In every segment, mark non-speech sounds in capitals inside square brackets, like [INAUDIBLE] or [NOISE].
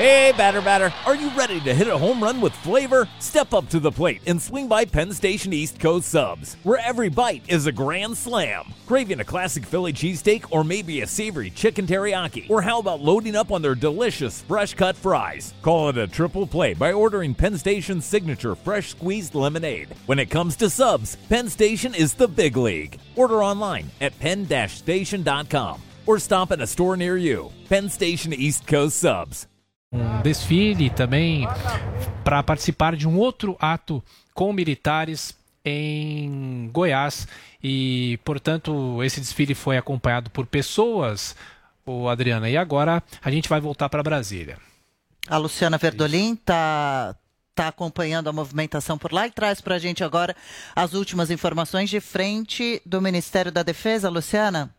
Hey, batter, batter, are you ready to hit a home run with flavor? Step up to the plate and swing by Penn Station East Coast Subs, where every bite is a grand slam. Craving a classic Philly cheesesteak or maybe a savory chicken teriyaki? Or how about loading up on their delicious fresh cut fries? Call it a triple play by ordering Penn Station's signature fresh squeezed lemonade. When it comes to subs, Penn Station is the big league. Order online at penn-station.com or stop at a store near you. Penn Station East Coast Subs. Um desfile também para participar de um outro ato com militares em Goiás e, portanto, esse desfile foi acompanhado por pessoas, o Adriana. E agora a gente vai voltar para Brasília. A Luciana Verdolim está tá acompanhando a movimentação por lá e traz para a gente agora as últimas informações de frente do Ministério da Defesa. Luciana?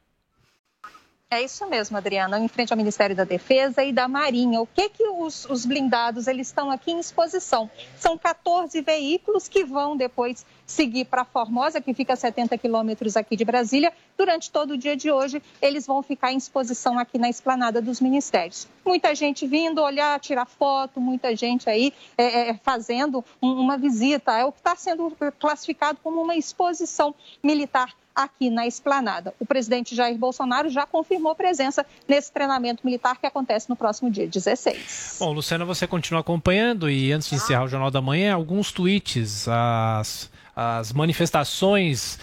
É isso mesmo, Adriana, em frente ao Ministério da Defesa e da Marinha. O que que os, os, blindados eles estão aqui em exposição? São 14 veículos que vão depois seguir para Formosa, que fica a 70 quilômetros aqui de Brasília. Durante todo o dia de hoje, eles vão ficar em exposição aqui na esplanada dos ministérios. Muita gente vindo olhar, tirar foto, muita gente aí é, é, fazendo uma visita. É o que está sendo classificado como uma exposição militar aqui na esplanada. O presidente Jair Bolsonaro já confirmou presença nesse treinamento militar que acontece no próximo dia 16. Bom, Luciana, você continua acompanhando e antes de encerrar o Jornal da Manhã, alguns tweets, as, as manifestações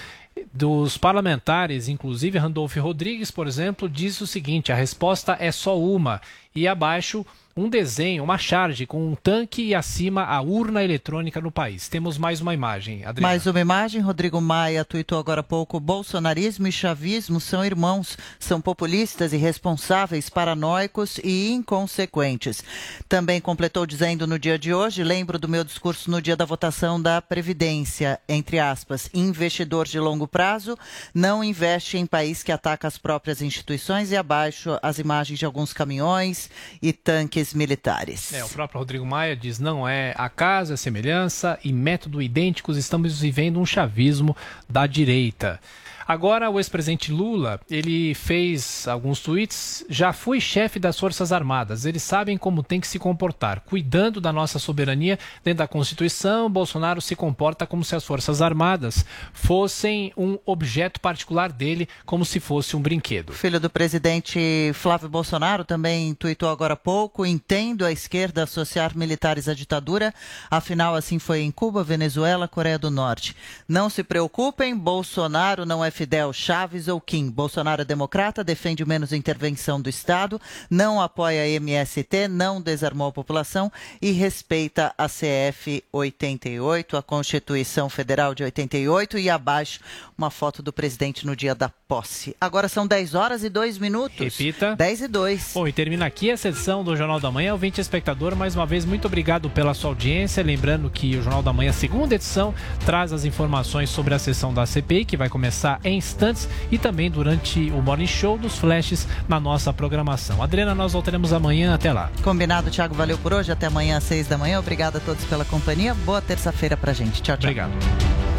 dos parlamentares, inclusive Randolph Rodrigues, por exemplo, diz o seguinte: a resposta é só uma. E abaixo um desenho, uma charge com um tanque e acima a urna eletrônica no país. Temos mais uma imagem, Adriana. Mais uma imagem, Rodrigo Maia tweetou agora há pouco, bolsonarismo e chavismo são irmãos, são populistas, irresponsáveis, paranoicos e inconsequentes. Também completou dizendo no dia de hoje, lembro do meu discurso no dia da votação da Previdência, entre aspas, investidor de longo prazo não investe em país que ataca as próprias instituições e abaixo as imagens de alguns caminhões e tanques militares. É, o próprio Rodrigo Maia diz: não é acaso, é semelhança e método idênticos, estamos vivendo um chavismo da direita. Agora, o ex-presidente Lula, ele fez alguns tweets. Já fui chefe das Forças Armadas. Eles sabem como tem que se comportar. Cuidando da nossa soberania dentro da Constituição, Bolsonaro se comporta como se as Forças Armadas fossem um objeto particular dele, como se fosse um brinquedo. Filho do presidente Flávio Bolsonaro também tweetou agora há pouco. Entendo a esquerda associar militares à ditadura. Afinal, assim foi em Cuba, Venezuela, Coreia do Norte. Não se preocupem, Bolsonaro não é Fidel Chaves ou Kim. Bolsonaro é democrata, defende menos intervenção do Estado, não apoia a MST, não desarmou a população e respeita a CF 88, a Constituição Federal de 88 e abaixo uma foto do presidente no dia da posse. Agora são 10 horas e 2 minutos. Repita. 10 e 2. Bom, e termina aqui a sessão do Jornal da Manhã. Ouvinte espectador, mais uma vez, muito obrigado pela sua audiência. Lembrando que o Jornal da Manhã, segunda edição, traz as informações sobre a sessão da CPI, que vai começar em instantes e também durante o Morning Show dos flashes na nossa programação. Adriana, nós voltaremos amanhã. Até lá. Combinado, Thiago. Valeu por hoje. Até amanhã às 6 da manhã. Obrigado a todos pela companhia. Boa terça-feira pra gente. Tchau, tchau. Obrigado.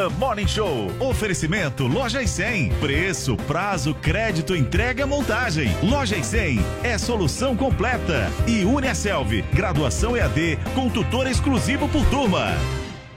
Pan Morning Show. Oferecimento Loja e 100. Preço, prazo, crédito, entrega, montagem. Loja e 100 é solução completa. E Uniaselv, graduação EAD com tutor exclusivo por turma.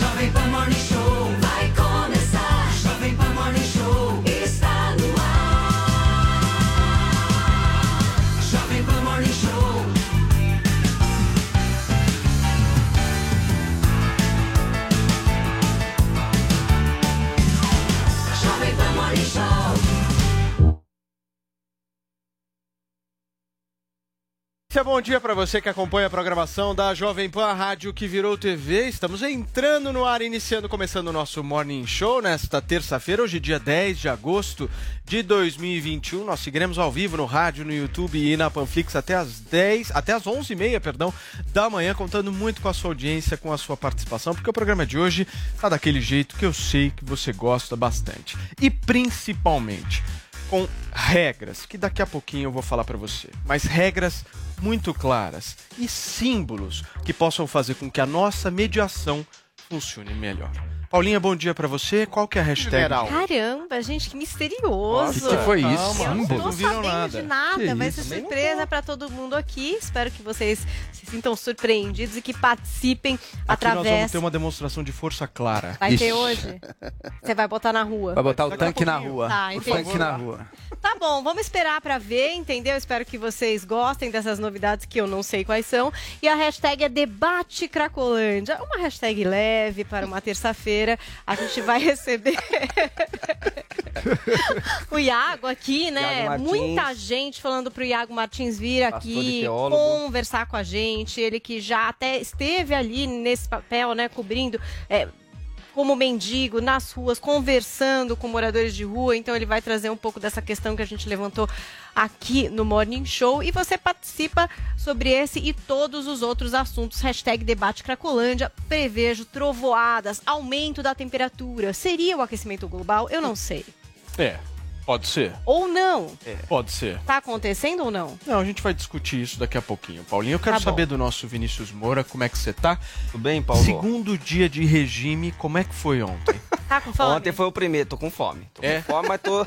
Jovem Pan Morning Show vai Esse é bom dia para você que acompanha a programação da Jovem Pan, rádio que virou TV. Estamos entrando no ar, iniciando, começando o nosso Morning Show nesta terça-feira, hoje dia 10 de agosto de 2021. Nós seguiremos ao vivo no rádio, no YouTube e na Panflix até as 10, até as 11h30, perdão, da manhã, contando muito com a sua audiência, com a sua participação, porque o programa de hoje tá daquele jeito que eu sei que você gosta bastante. E principalmente com regras, que daqui a pouquinho eu vou falar para você, mas regras muito claras e símbolos que possam fazer com que a nossa mediação funcione melhor. Paulinha, bom dia para você. Qual que é a hashtag? Caramba, gente, que misterioso. O que, que foi isso? Eu não viram sabendo nada. de nada, Que vai isso? ser surpresa pra todo mundo aqui. Espero que vocês se sintam surpreendidos e que participem Aqui nós vamos através. ter uma demonstração de força clara. Vai ter hoje? Você vai botar na rua? Vai botar o tanque na rua. Tá, o tanque na rua. Tá bom, vamos esperar pra ver, entendeu? Espero que vocês gostem dessas novidades que eu não sei quais são. E a hashtag é Debate Cracolândia. Uma hashtag leve para uma terça-feira. A gente vai [LAUGHS] receber [LAUGHS] o Iago aqui, né? Iago. Muita gente falando pro Iago Martins vir aqui conversar com a gente. Ele que já até esteve ali nesse papel, né? Cobrindo. é, como mendigo nas ruas, conversando com moradores de rua. Então ele vai trazer um pouco dessa questão que a gente levantou aqui no Morning Show. E você participa sobre esse e todos os outros assuntos. Hashtag debate Cracolândia. Prevejo trovoadas, aumento da temperatura. Seria o aquecimento global? Eu não sei. É, pode ser. Ou não? Pode ser. Tá acontecendo ou não? Não, a gente vai discutir isso daqui a pouquinho. Paulinho, eu quero Tá saber do nosso Vinícius Moura, como é que você tá? Tudo bem, Paulo? Segundo dia de regime, como é que foi ontem? [LAUGHS] Tá com fome? Ontem foi o primeiro, tô com fome. Tô É? com fome, mas tô.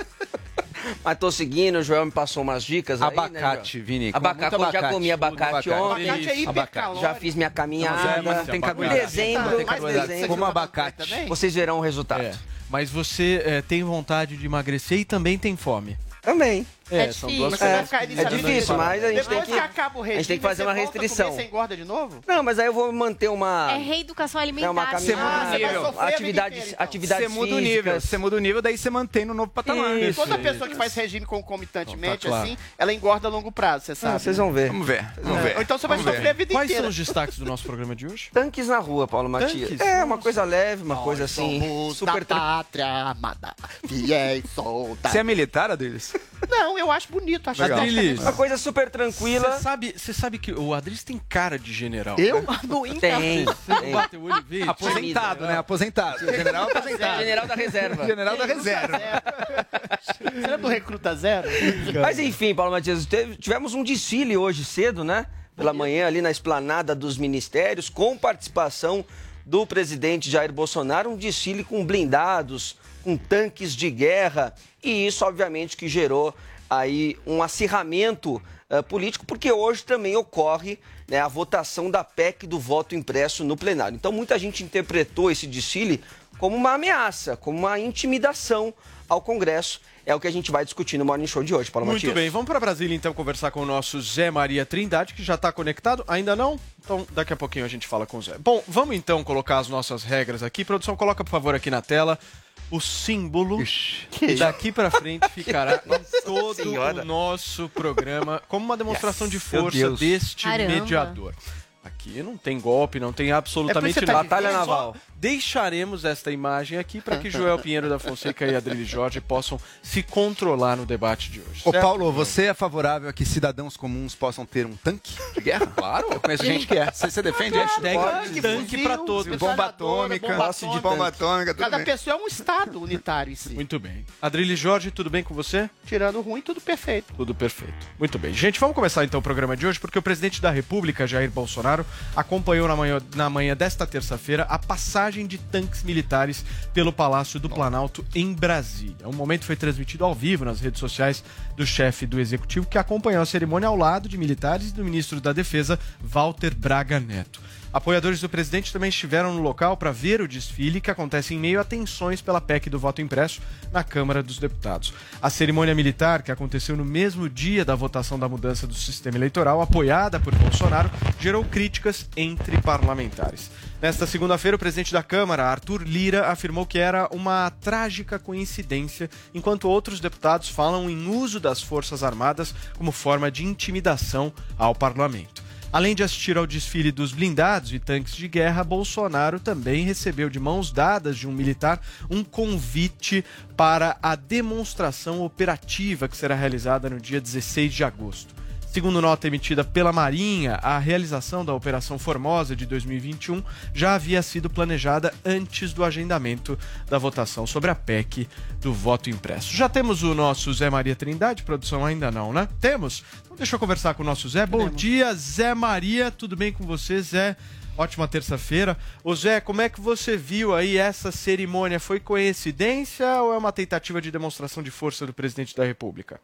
mas tô seguindo, o Joel me passou umas dicas aí, né, Abacate? Vini. Abacate, muito já comi abacate, ontem. Abacate é Abacate. Já fiz minha caminhada. Não, mas não tem Em carboidrato. dezembro, tem em carboidrato. dezembro, Como abacate. vocês verão o resultado. É, mas você é, tem vontade de emagrecer e também tem fome. Também. É são difícil. duas Você É, coisas. vai é difícil, mas a gente tem Depois que. que acaba o regime, a gente tem que fazer você uma restrição. Você engorda de novo? Não, mas aí eu vou manter uma. É reeducação alimentar. É uma Você muda o caminhada, nível. Você vai sofrer a vida atividades, inteira, então. atividades Você muda o nível. Você muda o nível, daí você mantém no novo patamar. Isso. Toda pessoa que faz regime concomitantemente, Tá claro. assim, ela engorda a longo prazo, você sabe. Ah, vocês vão ver. Vamos ver. Vamos É, ver. Ou então você vai Vamos ver. sofrer a vida Quais inteira. são os destaques do nosso programa de hoje? Tanques na rua, Paulo Matias. Tanques? É, uma coisa leve, uma coisa assim. Super da pátria amada, fiéis soldados. Você é militar, Adriles? Não, eu acho bonito, acho Legal. legal. Adriles, Uma coisa super tranquila. Você sabe, você sabe que o Adris tem cara de general. Eu né? [LAUGHS] ando em Tem. O olho? Aposentado, né? Aposentado. General aposentado. General da reserva. General da reserva. É do Recruta Zero? Mas enfim, Paulo Matias, tivemos um desfile hoje cedo, né? Pela manhã, ali na esplanada dos ministérios, com participação do presidente Jair Bolsonaro, um desfile com blindados, com tanques de guerra, e isso, obviamente, que gerou aí um acirramento eh, político, porque hoje também ocorre né, a votação da PEC do voto impresso no plenário. Então, muita gente interpretou esse desfile como uma ameaça, como uma intimidação ao Congresso. É o que a gente vai discutir no Morning Show de hoje, Paulo Muito Matias. bem, vamos para Brasília então conversar com o nosso Zé Maria Trindade, que já está conectado. Ainda não? Então daqui a pouquinho a gente fala com o Zé. Bom, vamos então colocar as nossas regras aqui. Produção, coloca por favor aqui na tela o símbolo que daqui para frente ficará [LAUGHS] em todo Senhora. o nosso programa como uma demonstração de Meu força deste Caramba. mediador. Aqui não tem golpe, não tem É absolutamente você tá nada. Batalha Só naval. Deixaremos esta imagem aqui para que Joel Pinheiro da Fonseca e Adrilho Jorge possam se controlar no debate de hoje. Ô, certo? Paulo, você é favorável a que cidadãos comuns possam ter um tanque de guerra? [LAUGHS] Claro. Eu conheço gente que é. Você, você defende isso? Hashtag tanque para todos. Bomba atômica. bomba Posse de atômica. bomba atômica. Cada bem. pessoa é um estado unitário em si. Muito bem. Adrilho Jorge, tudo bem com você? Tirando o ruim, tudo perfeito. Tudo perfeito. Muito bem. Gente, vamos começar então o programa de hoje, porque o presidente da República, Jair Bolsonaro, acompanhou na manhã, na manhã desta terça-feira a passagem de tanques militares pelo Palácio do Planalto em Brasília. O momento foi transmitido ao vivo nas redes sociais do chefe do executivo, que acompanhou a cerimônia ao lado de militares e do ministro da Defesa, Walter Braga Neto. Apoiadores do presidente também estiveram no local para ver o desfile que acontece em meio a tensões pela PEC do voto impresso na Câmara dos Deputados. A cerimônia militar, que aconteceu no mesmo dia da votação da mudança do sistema eleitoral, apoiada por Bolsonaro, gerou críticas entre parlamentares. Nesta segunda-feira, o presidente da Câmara, Arthur Lira, afirmou que era uma trágica coincidência, enquanto outros deputados falam em uso das Forças Armadas como forma de intimidação ao parlamento. Além de assistir ao desfile dos blindados e tanques de guerra, Bolsonaro também recebeu de mãos dadas de um militar um convite para a demonstração operativa que será realizada no dia 16 de agosto. Segundo nota emitida pela Marinha, a realização da Operação Formosa de 2021 já havia sido planejada antes do agendamento da votação sobre a PEC do voto impresso. Já temos o nosso Zé Maria Trindade, produção ainda não, né? Temos? Então deixa eu conversar com o nosso Zé. Bom dia, Zé Maria, tudo bem com você, Zé? Ótima terça-feira. Ô Zé, como é que você viu aí essa cerimônia? Foi coincidência ou é uma tentativa de demonstração de força do presidente da República?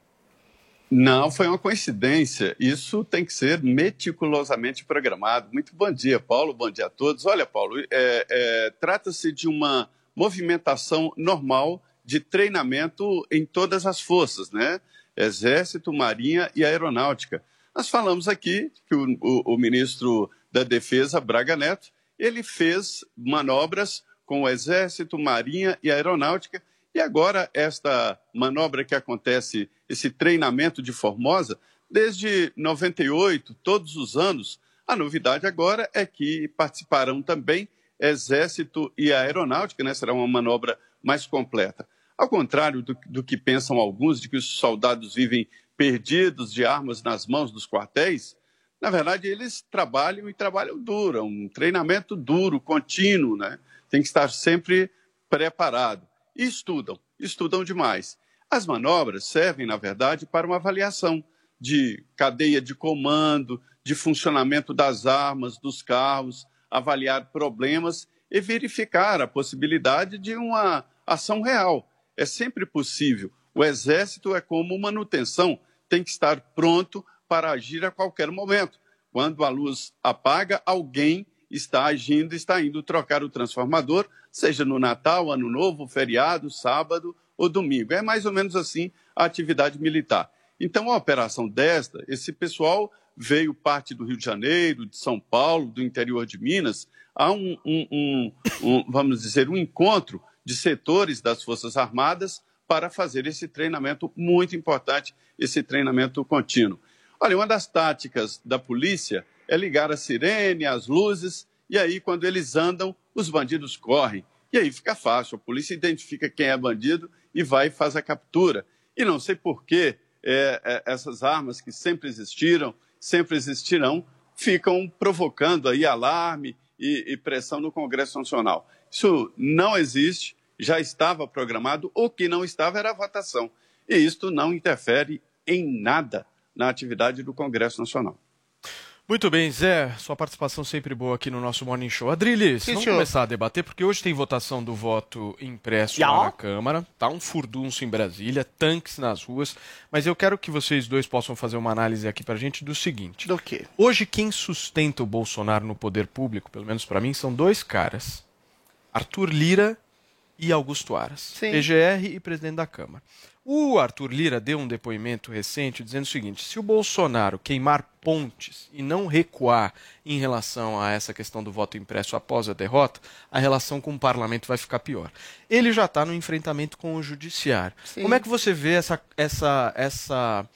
Não, foi uma coincidência. Isso tem que ser meticulosamente programado. Muito bom dia, Paulo. Bom dia a todos. Olha, Paulo, é, é, trata-se de uma movimentação normal de treinamento em todas as forças, né? Exército, Marinha e Aeronáutica. Nós falamos aqui que o, o, o ministro da Defesa, Braga Neto, ele fez manobras com o Exército, Marinha e Aeronáutica e agora, esta manobra que acontece, esse treinamento de Formosa, desde 98, todos os anos, a novidade agora é que participarão também Exército e Aeronáutica, né? será uma manobra mais completa. Ao contrário do, do que pensam alguns, de que os soldados vivem perdidos de armas nas mãos dos quartéis, na verdade, eles trabalham e trabalham duro, é um treinamento duro, contínuo, né? Tem que estar sempre preparado e estudam, estudam demais. As manobras servem, na verdade, para uma avaliação de cadeia de comando, de funcionamento das armas, dos carros, avaliar problemas e verificar a possibilidade de uma ação real. É sempre possível. O exército é como manutenção, tem que estar pronto para agir a qualquer momento. Quando a luz apaga, alguém está agindo, está indo trocar o transformador, seja no Natal, Ano Novo, feriado, sábado ou domingo. É mais ou menos assim a atividade militar. Então, a operação desta, esse pessoal veio parte do Rio de Janeiro, de São Paulo, do interior de Minas, há um, um, um, um vamos dizer, um encontro de setores das Forças Armadas para fazer esse treinamento muito importante, esse treinamento contínuo. Olha, uma das táticas da polícia é ligar a sirene, as luzes, e aí, quando eles andam, os bandidos correm. E aí fica fácil, a polícia identifica quem é bandido e vai e faz a captura. E não sei por que é, é, essas armas que sempre existiram, sempre existirão, ficam provocando aí alarme e, e pressão no Congresso Nacional. Isso não existe, já estava programado, o que não estava era a votação. E isto não interfere em nada na atividade do Congresso Nacional. Muito bem, Zé, sua participação sempre boa aqui no nosso Morning Show. Adriles, vamos senhor. começar a debater, porque hoje tem votação do voto impresso Ya. lá na Câmara, tá um furdunço em Brasília, tanques nas ruas, mas eu quero que vocês dois possam fazer uma análise aqui pra gente do seguinte. Do quê? Hoje quem sustenta o Bolsonaro no poder público, pelo menos pra mim, são dois caras, Arthur Lira e Augusto Aras, Sim. PGR e presidente da Câmara. O Arthur Lira deu um depoimento recente dizendo o seguinte: se o Bolsonaro queimar pontes e não recuar em relação a essa questão do voto impresso após a derrota, a relação com o parlamento vai ficar pior. Ele já está no enfrentamento com o judiciário. Sim. Como é que você vê essa, essa, essa,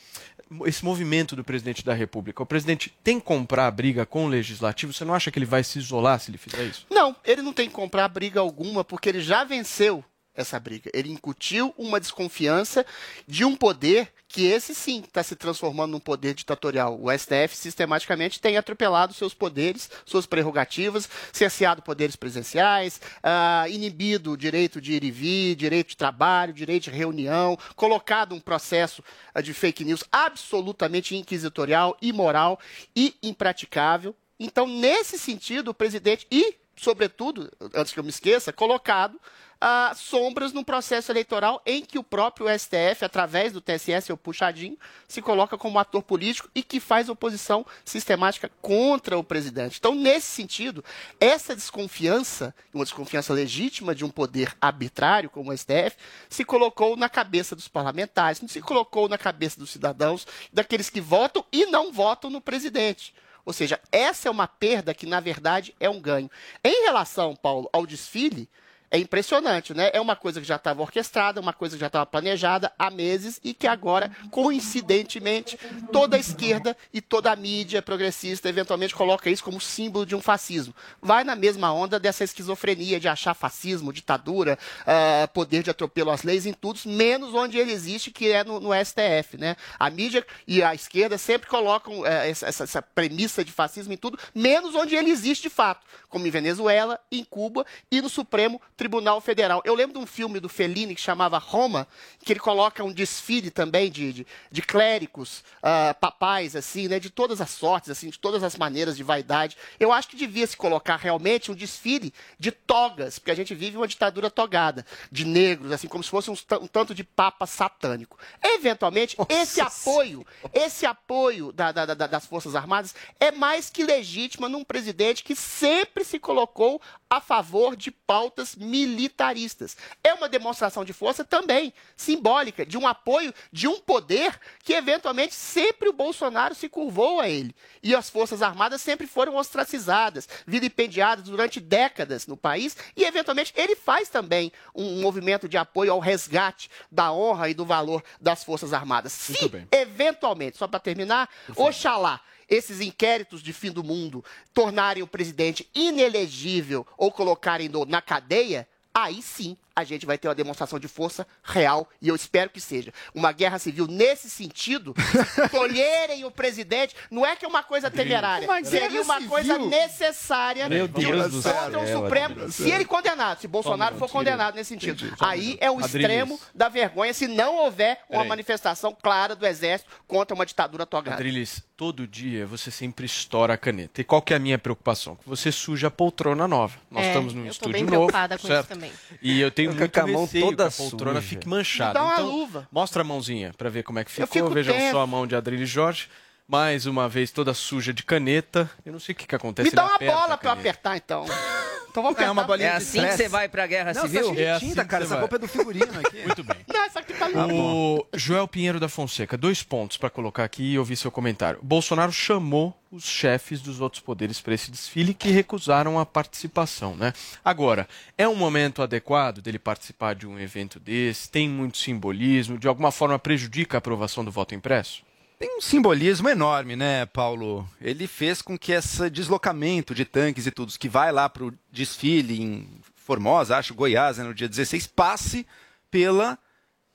esse movimento do presidente da República? O presidente tem que comprar a briga com o legislativo? Você não acha que ele vai se isolar se ele fizer isso? Não, ele não tem que comprar briga alguma, porque ele já venceu essa briga. Ele incutiu uma desconfiança de um poder que esse sim está se transformando num poder ditatorial. O STF sistematicamente tem atropelado seus poderes, suas prerrogativas, cerceado poderes presenciais, ah, inibido o direito de ir e vir, direito de trabalho, direito de reunião, colocado um processo ah, de fake news absolutamente inquisitorial, imoral e impraticável. Então, nesse sentido, o presidente e sobretudo, antes que eu me esqueça, colocado ah, sombras no processo eleitoral em que o próprio STF, através do TSE, seu puxadinho, se coloca como ator político e que faz oposição sistemática contra o presidente. Então, nesse sentido, essa desconfiança, uma desconfiança legítima de um poder arbitrário como o STF, se colocou na cabeça dos parlamentares, se colocou na cabeça dos cidadãos, daqueles que votam e não votam no presidente. Ou seja, essa é uma perda que, na verdade, é um ganho. Em relação, Paulo, ao desfile, é impressionante, né? É uma coisa que já estava orquestrada, uma coisa que já estava planejada há meses e que agora, coincidentemente, toda a esquerda e toda a mídia progressista eventualmente coloca isso como símbolo de um fascismo. Vai na mesma onda dessa esquizofrenia de achar fascismo, ditadura, ah, poder de atropelo às leis em tudo, menos onde ele existe, que é no, no STF, né? A mídia e a esquerda sempre colocam essa, essa- essa premissa de fascismo em tudo, menos onde ele existe de fato, como em Venezuela, em Cuba e no Supremo Tribunal Federal. Eu lembro de um filme do Fellini que chamava Roma, que ele coloca um desfile também de, de, de clérigos, ah, papais, assim, né, de todas as sortes, assim, de todas as maneiras de vaidade. Eu acho que devia se colocar realmente um desfile de togas, porque a gente vive uma ditadura togada, de negros, assim, como se fosse um, um tanto de papa satânico. Eventualmente, esse apoio, esse apoio da- da- da- das Forças Armadas é mais que legítimo num presidente que sempre se colocou a favor de pautas militaristas. É uma demonstração de força também simbólica, de um apoio de um poder que, eventualmente, sempre o Bolsonaro se curvou a ele. E as Forças Armadas sempre foram ostracizadas, vilipendiadas durante décadas no país, e, eventualmente, ele faz também um movimento de apoio ao resgate da honra e do valor das Forças Armadas. Se, eventualmente, só para terminar, oxalá esses inquéritos de fim do mundo tornarem o presidente inelegível ou colocarem-no na cadeia, aí sim a gente vai ter uma demonstração de força real e eu espero que seja. Uma guerra civil nesse sentido, [LAUGHS] tolherem o presidente, não é que é uma coisa temerária, Uma seria uma civil? coisa necessária Meu de um Deus do céu, contra o Adriles. Supremo, se ele condenado, se Bolsonaro for condenado nesse sentido. Aí é o Adriles. extremo da vergonha se não houver uma Peraí. manifestação clara do exército contra uma ditadura togada. Adriles, todo dia você sempre estoura a caneta. E qual que é a minha preocupação? Que você suja a poltrona nova. Nós É, estamos num eu tô estúdio bem novo, preocupada com isso certo? também. E eu tenho Fica muito com a mão receio toda que a poltrona suja. fique manchada. Me dá uma então, luva. mostra a mãozinha para ver como é que ficou. fico Vejam tenso. só a mão de Adriles Jorge. Mais uma vez toda suja de caneta. Eu não sei o que, que acontece. Me dá uma bola a pra eu apertar, então. [LAUGHS] Então vamos apertar. uma bolinha É de assim que estresse. você vai pra guerra Não, civil? você acha que É é assim tinta, que cara. você Essa roupa é do figurino aqui. [LAUGHS] Muito bem. Não, essa aqui tá linda. O Joel Pinheiro da Fonseca, dois pontos para colocar aqui e ouvir seu comentário. Bolsonaro chamou os chefes dos outros poderes para esse desfile que recusaram a participação, né? Agora, é um momento adequado dele participar de um evento desse? Tem muito simbolismo? De alguma forma prejudica a aprovação do voto impresso? Tem um simbolismo enorme, né, Paulo? Ele fez com que esse deslocamento de tanques e tudo que vai lá para o desfile em Formosa, acho, Goiás, né, no dia 16, passe pela,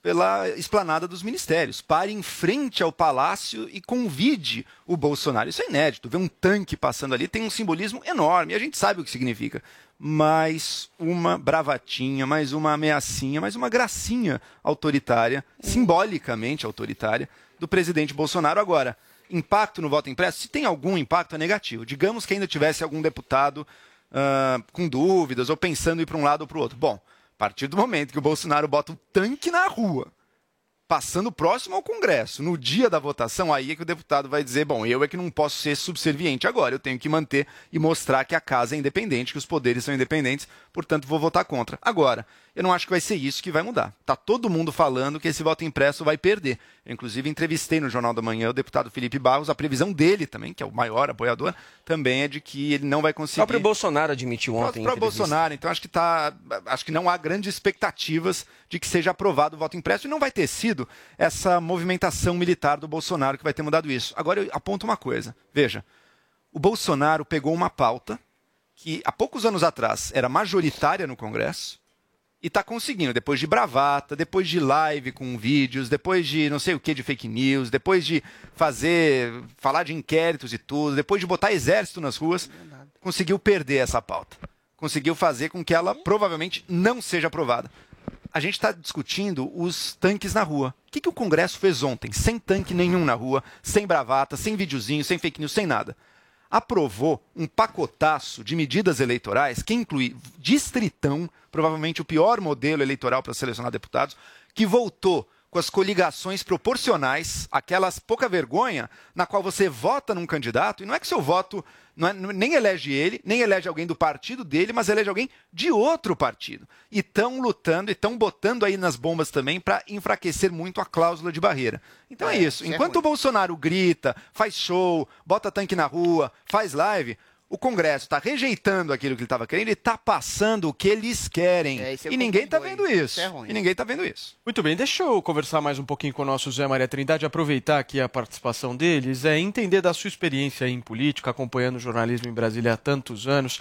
pela esplanada dos ministérios. Pare em frente ao palácio e convide o Bolsonaro. Isso é inédito. Ver um tanque passando ali tem um simbolismo enorme. E a gente sabe o que significa. Mais uma bravatinha, mais uma ameaçinha, mais uma gracinha autoritária, simbolicamente autoritária, do presidente Bolsonaro. Agora, impacto no voto impresso? Se tem algum impacto, é negativo. Digamos que ainda tivesse algum deputado ah, com dúvidas ou pensando em ir para um lado ou para o outro. Bom, a partir do momento que o Bolsonaro bota o tanque na rua, passando próximo ao Congresso, no dia da votação, aí é que o deputado vai dizer: bom, eu é que não posso ser subserviente agora, eu tenho que manter e mostrar que a casa é independente, que os poderes são independentes, portanto vou votar contra. Agora, eu não acho que vai ser isso que vai mudar. Tá todo mundo falando que esse voto impresso vai perder. Eu, inclusive, entrevistei no Jornal da Manhã o deputado Felipe Barros, a previsão dele também, que é o maior apoiador, também é de que ele não vai O conseguir. próprio Bolsonaro admitiu ontem. em Para entrevista. Bolsonaro, então acho que tá, acho que não há grandes expectativas de que seja aprovado o voto impresso e não vai ter sido essa movimentação militar do Bolsonaro que vai ter mudado isso. Agora eu aponto uma coisa. Veja, o Bolsonaro pegou uma pauta que há poucos anos atrás era majoritária no Congresso e está conseguindo, depois de bravata, depois de live com vídeos, depois de não sei o que de fake news, depois de fazer, falar de inquéritos e tudo, depois de botar exército nas ruas, conseguiu perder essa pauta. Conseguiu fazer com que ela provavelmente não seja aprovada. A gente está discutindo os tanques na rua. O que, que o Congresso fez ontem? Sem tanque nenhum na rua, sem bravata, sem videozinho, sem fake news, sem nada. Aprovou um pacotaço de medidas eleitorais que inclui distritão, provavelmente o pior modelo eleitoral para selecionar deputados, que voltou com as coligações proporcionais, aquelas pouca vergonha, na qual você vota num candidato, e não é que seu voto não é- nem elege ele, nem elege alguém do partido dele, mas elege alguém de outro partido. E estão lutando e estão botando aí nas bombas também para enfraquecer muito a cláusula de barreira. Então é, É, isso. é Enquanto o Bolsonaro grita, faz show, bota tanque na rua, faz live, o Congresso está rejeitando aquilo que ele estava querendo e está passando o que eles querem. É, é e ninguém está vendo isso. Isso é ruim. E ninguém está vendo isso. Muito bem, deixa eu conversar mais um pouquinho com o nosso Zé Maria Trindade, aproveitar aqui a participação deles, é entender da sua experiência em política, acompanhando o jornalismo em Brasília há tantos anos.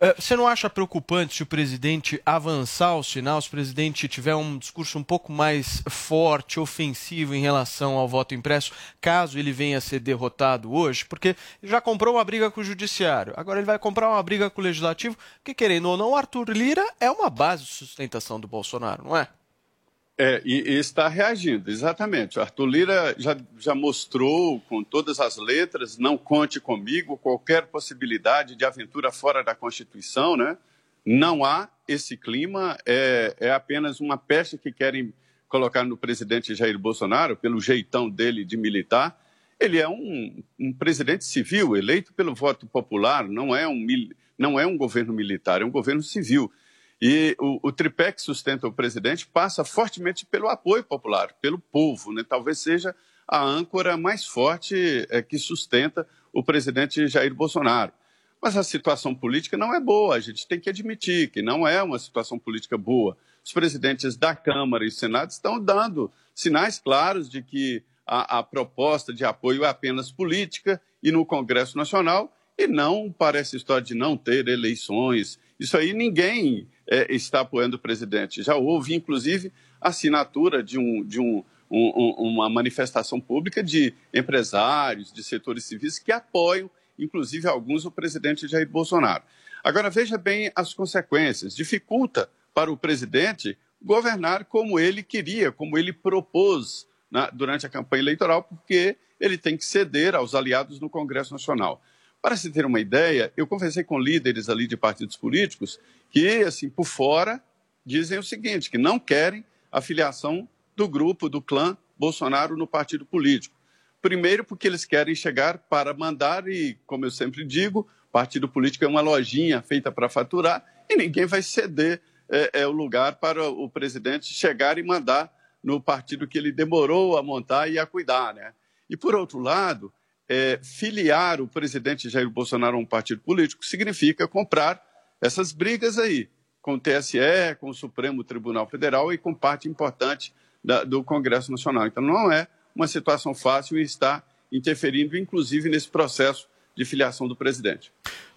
Eh, Você não acha preocupante se o presidente avançar o sinal, se o presidente tiver um discurso um pouco mais forte, ofensivo em relação ao voto impresso, caso ele venha a ser derrotado hoje? Porque já comprou uma briga com o judiciário, agora ele vai comprar uma briga com o legislativo, que querendo ou não, Arthur Lira é uma base de sustentação do Bolsonaro, não é? É, e, e está reagindo, exatamente. Arthur Lira já, já mostrou com todas as letras, não conte comigo, qualquer possibilidade de aventura fora da Constituição, né? Não há esse clima, é, é apenas uma pecha que querem colocar no presidente Jair Bolsonaro, pelo jeitão dele de militar. Ele é um, um presidente civil, eleito pelo voto popular, não é, um, não é um governo militar, é um governo civil. E o, o tripé que sustenta o presidente passa fortemente pelo apoio popular, pelo povo. Né? Talvez seja a âncora mais forte eh, que sustenta o presidente Jair Bolsonaro. Mas a situação política não é boa, a gente tem que admitir que não é uma situação política boa. Os presidentes da Câmara e Senado estão dando sinais claros de que a, a proposta de apoio é apenas política e no Congresso Nacional e não para essa história de não ter eleições. Isso aí ninguém eh, está apoiando o presidente. Já houve, inclusive, assinatura de, um, de um, um- um- uma manifestação pública de empresários, de setores civis que apoiam, inclusive alguns, o presidente Jair Bolsonaro. Agora, veja bem as consequências. Dificulta para o presidente governar como ele queria, como ele propôs na- durante a campanha eleitoral, porque ele tem que ceder aos aliados no Congresso Nacional. Para se ter uma ideia, eu conversei com líderes ali de partidos políticos que, assim, por fora, dizem o seguinte, que não querem a filiação do grupo, do clã Bolsonaro no partido político. Primeiro, porque eles querem chegar para mandar, e, como eu sempre digo, partido político é uma lojinha feita para faturar, e ninguém vai ceder é, é, o lugar para o presidente chegar e mandar no partido que ele demorou a montar e a cuidar. Né? E, por outro lado, é, filiar o presidente Jair Bolsonaro a um partido político significa comprar essas brigas aí, com o TSE, com o Supremo Tribunal Federal e com parte importante da- do Congresso Nacional. Então, não é uma situação fácil e está interferindo, inclusive, nesse processo de filiação do presidente.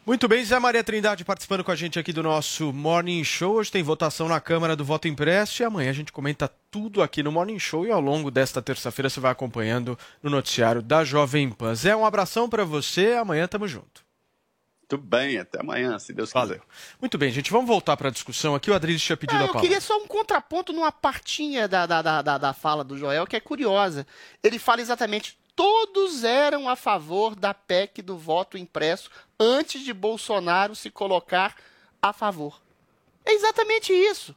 Muito bem, Zé Maria Trindade participando com a gente aqui do nosso Morning Show. Hoje tem votação na Câmara do Voto Impresso e amanhã a gente comenta tudo aqui no Morning Show e ao longo desta terça-feira você vai acompanhando no noticiário da Jovem Pan. Zé, um abração para você, amanhã tamo junto. Tudo bem, até amanhã, se Deus quiser. Muito bem, gente, vamos voltar para a discussão aqui. O Adriles tinha pedido Ah, a eu palavra. queria só um contraponto numa partinha da, da, da, da, da fala do Joel, que é curiosa. Ele fala exatamente: todos eram a favor da PEC do voto impresso antes de Bolsonaro se colocar a favor. É exatamente isso.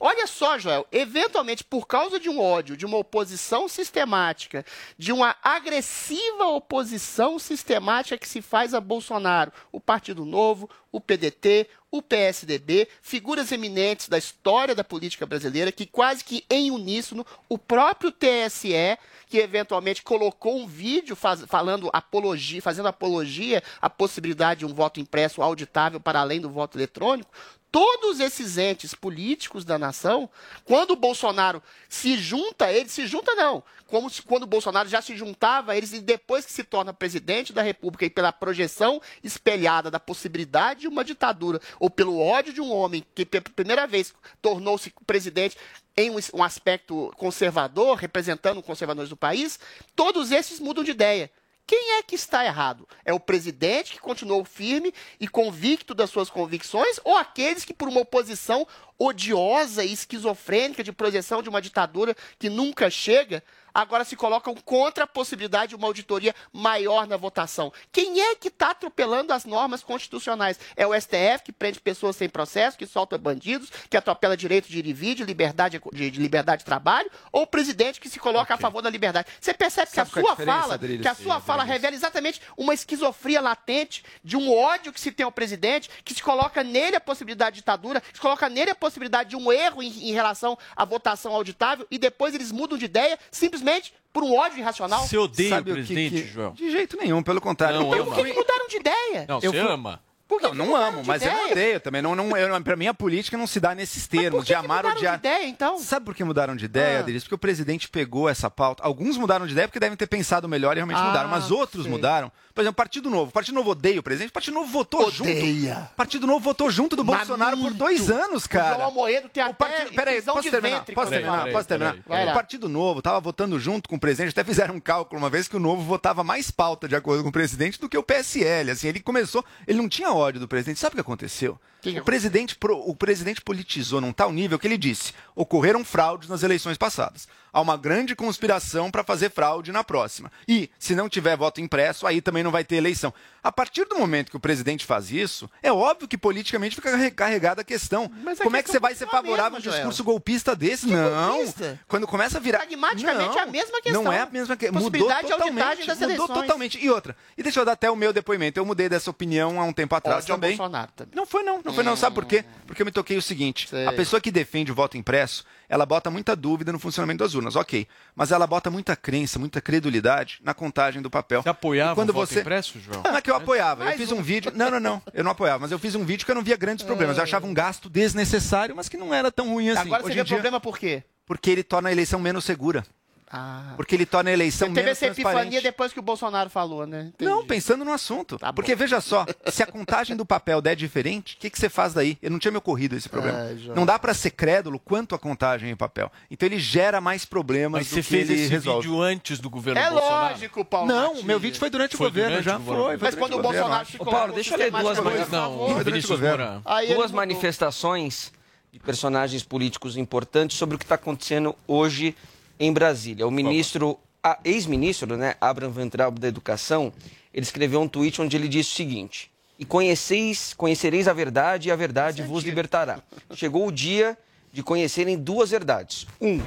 Olha só, Joel, eventualmente, por causa de um ódio, de uma oposição sistemática, de uma agressiva oposição sistemática que se faz a Bolsonaro, o Partido Novo, o PDT, o PSDB, figuras eminentes da história da política brasileira, que quase que em uníssono, o próprio TSE, que eventualmente colocou um vídeo faz- falando apologia, fazendo apologia à possibilidade de um voto impresso auditável para além do voto eletrônico, todos esses entes políticos da nação, quando o Bolsonaro se junta a eles, se junta não, como se, quando o Bolsonaro já se juntava a eles e depois que se torna presidente da República e pela projeção espelhada da possibilidade de uma ditadura ou pelo ódio de um homem que pela primeira vez tornou-se presidente em um, aspecto conservador, representando os conservadores do país, todos esses mudam de ideia. Quem é que está errado? É o presidente que continuou firme e convicto das suas convicções ou aqueles que, por uma oposição odiosa e esquizofrênica de projeção de uma ditadura que nunca chega, agora se colocam contra a possibilidade de uma auditoria maior na votação. Quem é que está atropelando as normas constitucionais? É o STF que prende pessoas sem processo, que solta bandidos, que atropela direito de ir e vir, de liberdade de, de liberdade de trabalho, ou o presidente que se coloca a favor da liberdade? Você percebe Sabe que é a a sua diferença, fala, Adriles que a sua fala Adriles? revela exatamente uma esquizofria latente de um ódio que se tem ao presidente, que se coloca nele a possibilidade de ditadura, que se coloca nele a possibilidade de um erro em, em relação à votação auditável e depois eles mudam de ideia simplesmente por um ódio irracional. Você odeia Sabe o o que presidente, que- João? De jeito nenhum, pelo contrário. Não, Eu Por que, que mudaram de ideia? Não, Eu você fui- ama. Por que Não, que não amo, de mas eu não ideia? odeio também. Não, não, eu, pra mim, a política não se dá nesses termos, Por de que que amar ou mudaram odiar. de ideia, então? Sabe por que mudaram de ideia, Ah. Porque o presidente pegou essa pauta. Alguns mudaram de ideia porque devem ter pensado melhor e realmente Ah, mudaram. Mas outros sei. mudaram. Por exemplo, Partido Novo. Partido Novo odeia o presidente. Partido Novo votou Odeia. junto. Partido Novo votou junto do Mas Bolsonaro por dois anos, O cara. João Amoedo tem O até partido, peraí, posso de terminar? ventre Posso terminar? fala. Posso terminar? Peraí. O Partido Novo estava votando junto com o presidente, até fizeram um cálculo uma vez que o Novo votava mais pauta de acordo com o presidente do que o PSL. Assim, ele começou, ele não tinha ódio do presidente. Sabe o que aconteceu? Que que o presidente o presidente politizou num tal nível que ele disse: ocorreram fraudes nas eleições passadas. Há uma grande conspiração para fazer fraude na próxima. E, se não tiver voto impresso, aí também não vai ter eleição. A partir do momento que o presidente faz isso, é óbvio que politicamente fica recarregada a questão. Mas a Como é que questão você vai ser favorável a um discurso Joel. golpista desse? não. golpista? Quando começa a virar. Pragmaticamente não, é a mesma questão. Não é a mesma questão. Mudou totalmente. das Mudou eleições. totalmente. E outra. E deixa eu dar até o meu depoimento. Eu mudei dessa opinião há um tempo atrás Ódio também. Bolsonaro também. Não foi não, não foi não. Sabe por quê? Porque eu me toquei o seguinte: Sei. a pessoa que defende o voto impresso, ela bota muita dúvida no funcionamento das urnas, ok. Mas ela bota muita crença, muita credulidade na contagem do papel. Você apoiava E quando o voto você impresso, João? Não é que eu apoiava. Eu fiz um vídeo. Não, não, não. Eu não apoiava, mas eu fiz um vídeo que eu não via grandes problemas. Eu achava um gasto desnecessário, mas que não era tão ruim assim. Agora você Hoje vê em dia, problema por quê? Porque ele torna a eleição menos segura. Ah. Porque ele torna a eleição Teve menos essa epifania depois que o Bolsonaro falou, né? Entendi. Não, pensando no assunto. Tá. Porque veja só, se a contagem do papel der diferente, o que, que você faz daí? Eu não tinha me ocorrido esse problema. Ai, João. não dá pra ser crédulo quanto a contagem em papel. Então ele gera mais problemas Mas do você que fez ele esse resolve. vídeo antes do governo É Bolsonaro? lógico, Paulo. Não, Martins. meu vídeo foi durante Foi o governo, durante já o governo. foi. foi Mas quando o Bolsonaro se Ô, Paulo, deixa eu ler duas mais- a Não, Vinícius. Moura. duas manifestações de personagens políticos importantes sobre o que está acontecendo hoje em Brasília. O ministro, ex-ministro, né, Abraham Ventralb da Educação, ele escreveu um tweet onde ele disse o seguinte: "E conheceis, conhecereis a verdade e a verdade vos libertará." Chegou o dia de conhecerem duas verdades. Um,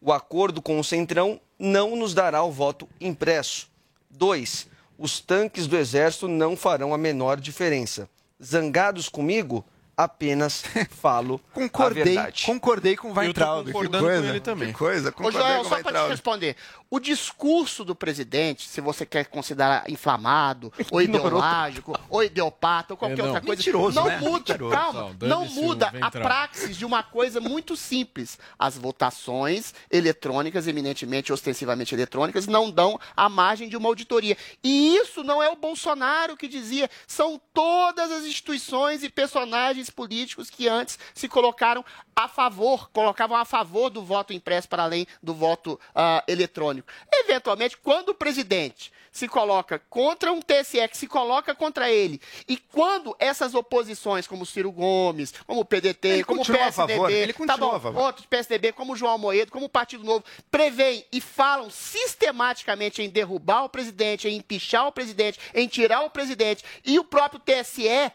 o acordo com o Centrão não nos dará o voto impresso. Dois, os tanques do Exército não farão a menor diferença. Zangados comigo, apenas [LAUGHS] falo a Concordei, verdade. concordei com o Weintraub. que concordando com coisa, ele também. Que coisa, Ô, concordei Joel, com o só para te Weintraub. responder. O discurso do presidente, se você quer considerar inflamado, [LAUGHS] ou ideológico, ou idiopata, ou qualquer É, outra coisa, Mentiroso, não né? muda, Mentiroso. calma, Não, muda a praxis de uma coisa muito simples. As votações eletrônicas, eminentemente, ostensivamente eletrônicas, não dão a margem de uma auditoria. E isso não é o Bolsonaro que dizia, são todas as instituições e personagens políticos que antes se colocaram a favor, colocavam a favor do voto impresso para além do voto ah, eletrônico. Eventualmente, quando o presidente se coloca contra um TSE que se coloca contra ele, e quando essas oposições, como Ciro Gomes, como o PDT, Ele como o PSDB, ele tá bom, outros PSDB, como o João Moedo, como o Partido Novo, preveem e falam sistematicamente em derrubar o presidente, em empichar o presidente, em tirar o presidente, e o próprio TSE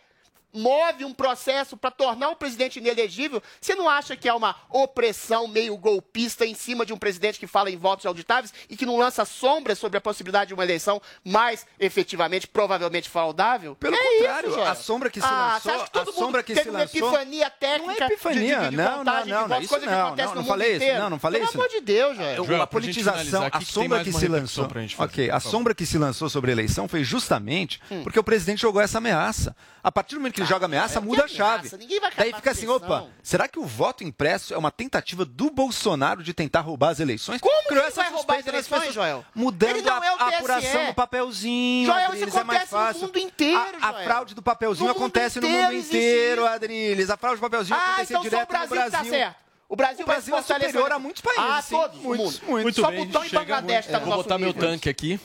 move um processo para tornar o presidente inelegível, você não acha que é uma opressão meio golpista em cima de um presidente que fala em votos auditáveis e que não lança sombras sobre a possibilidade de uma eleição mais efetivamente, provavelmente fraudável? Pelo É contrário, isso, a sombra que se ah, lançou- você acha que todo a mundo sombra que teve se uma lançou- epifania técnica Não é epifania, de, de, de não, contagem não, não, de votos, isso coisa que não, acontece não, no não mundo falei isso, inteiro. não, não falei Pelo isso, amor não. de Deus, Joel. Eu- Joel, a politização, a que sombra que uma se lançou. fazer, ok, a sombra que se lançou sobre a eleição foi justamente Hum. porque o presidente jogou essa ameaça. A partir do momento que ele joga ameaça, é muda a chave. Daí fica assim, opa, será que o voto impresso é uma tentativa do Bolsonaro de tentar roubar as eleições? Como que ele essa vai roubar as eleições. Joel? Mudando a, é a TSE. apuração do papelzinho, Joel, isso Adriles, é mais acontece no fácil. mundo inteiro, a, a fraude do papelzinho acontece no mundo inteiro. Adriles. A fraude do papelzinho Ah, acontecia então direto no Brasil tá certo. O Brasil, O Brasil é superior a muitos países, Ah, sim. todos, Muitos, o mundo. muitos. Muito Só bem, Butão e Bangladesh tá no Vou botar meu tanque aqui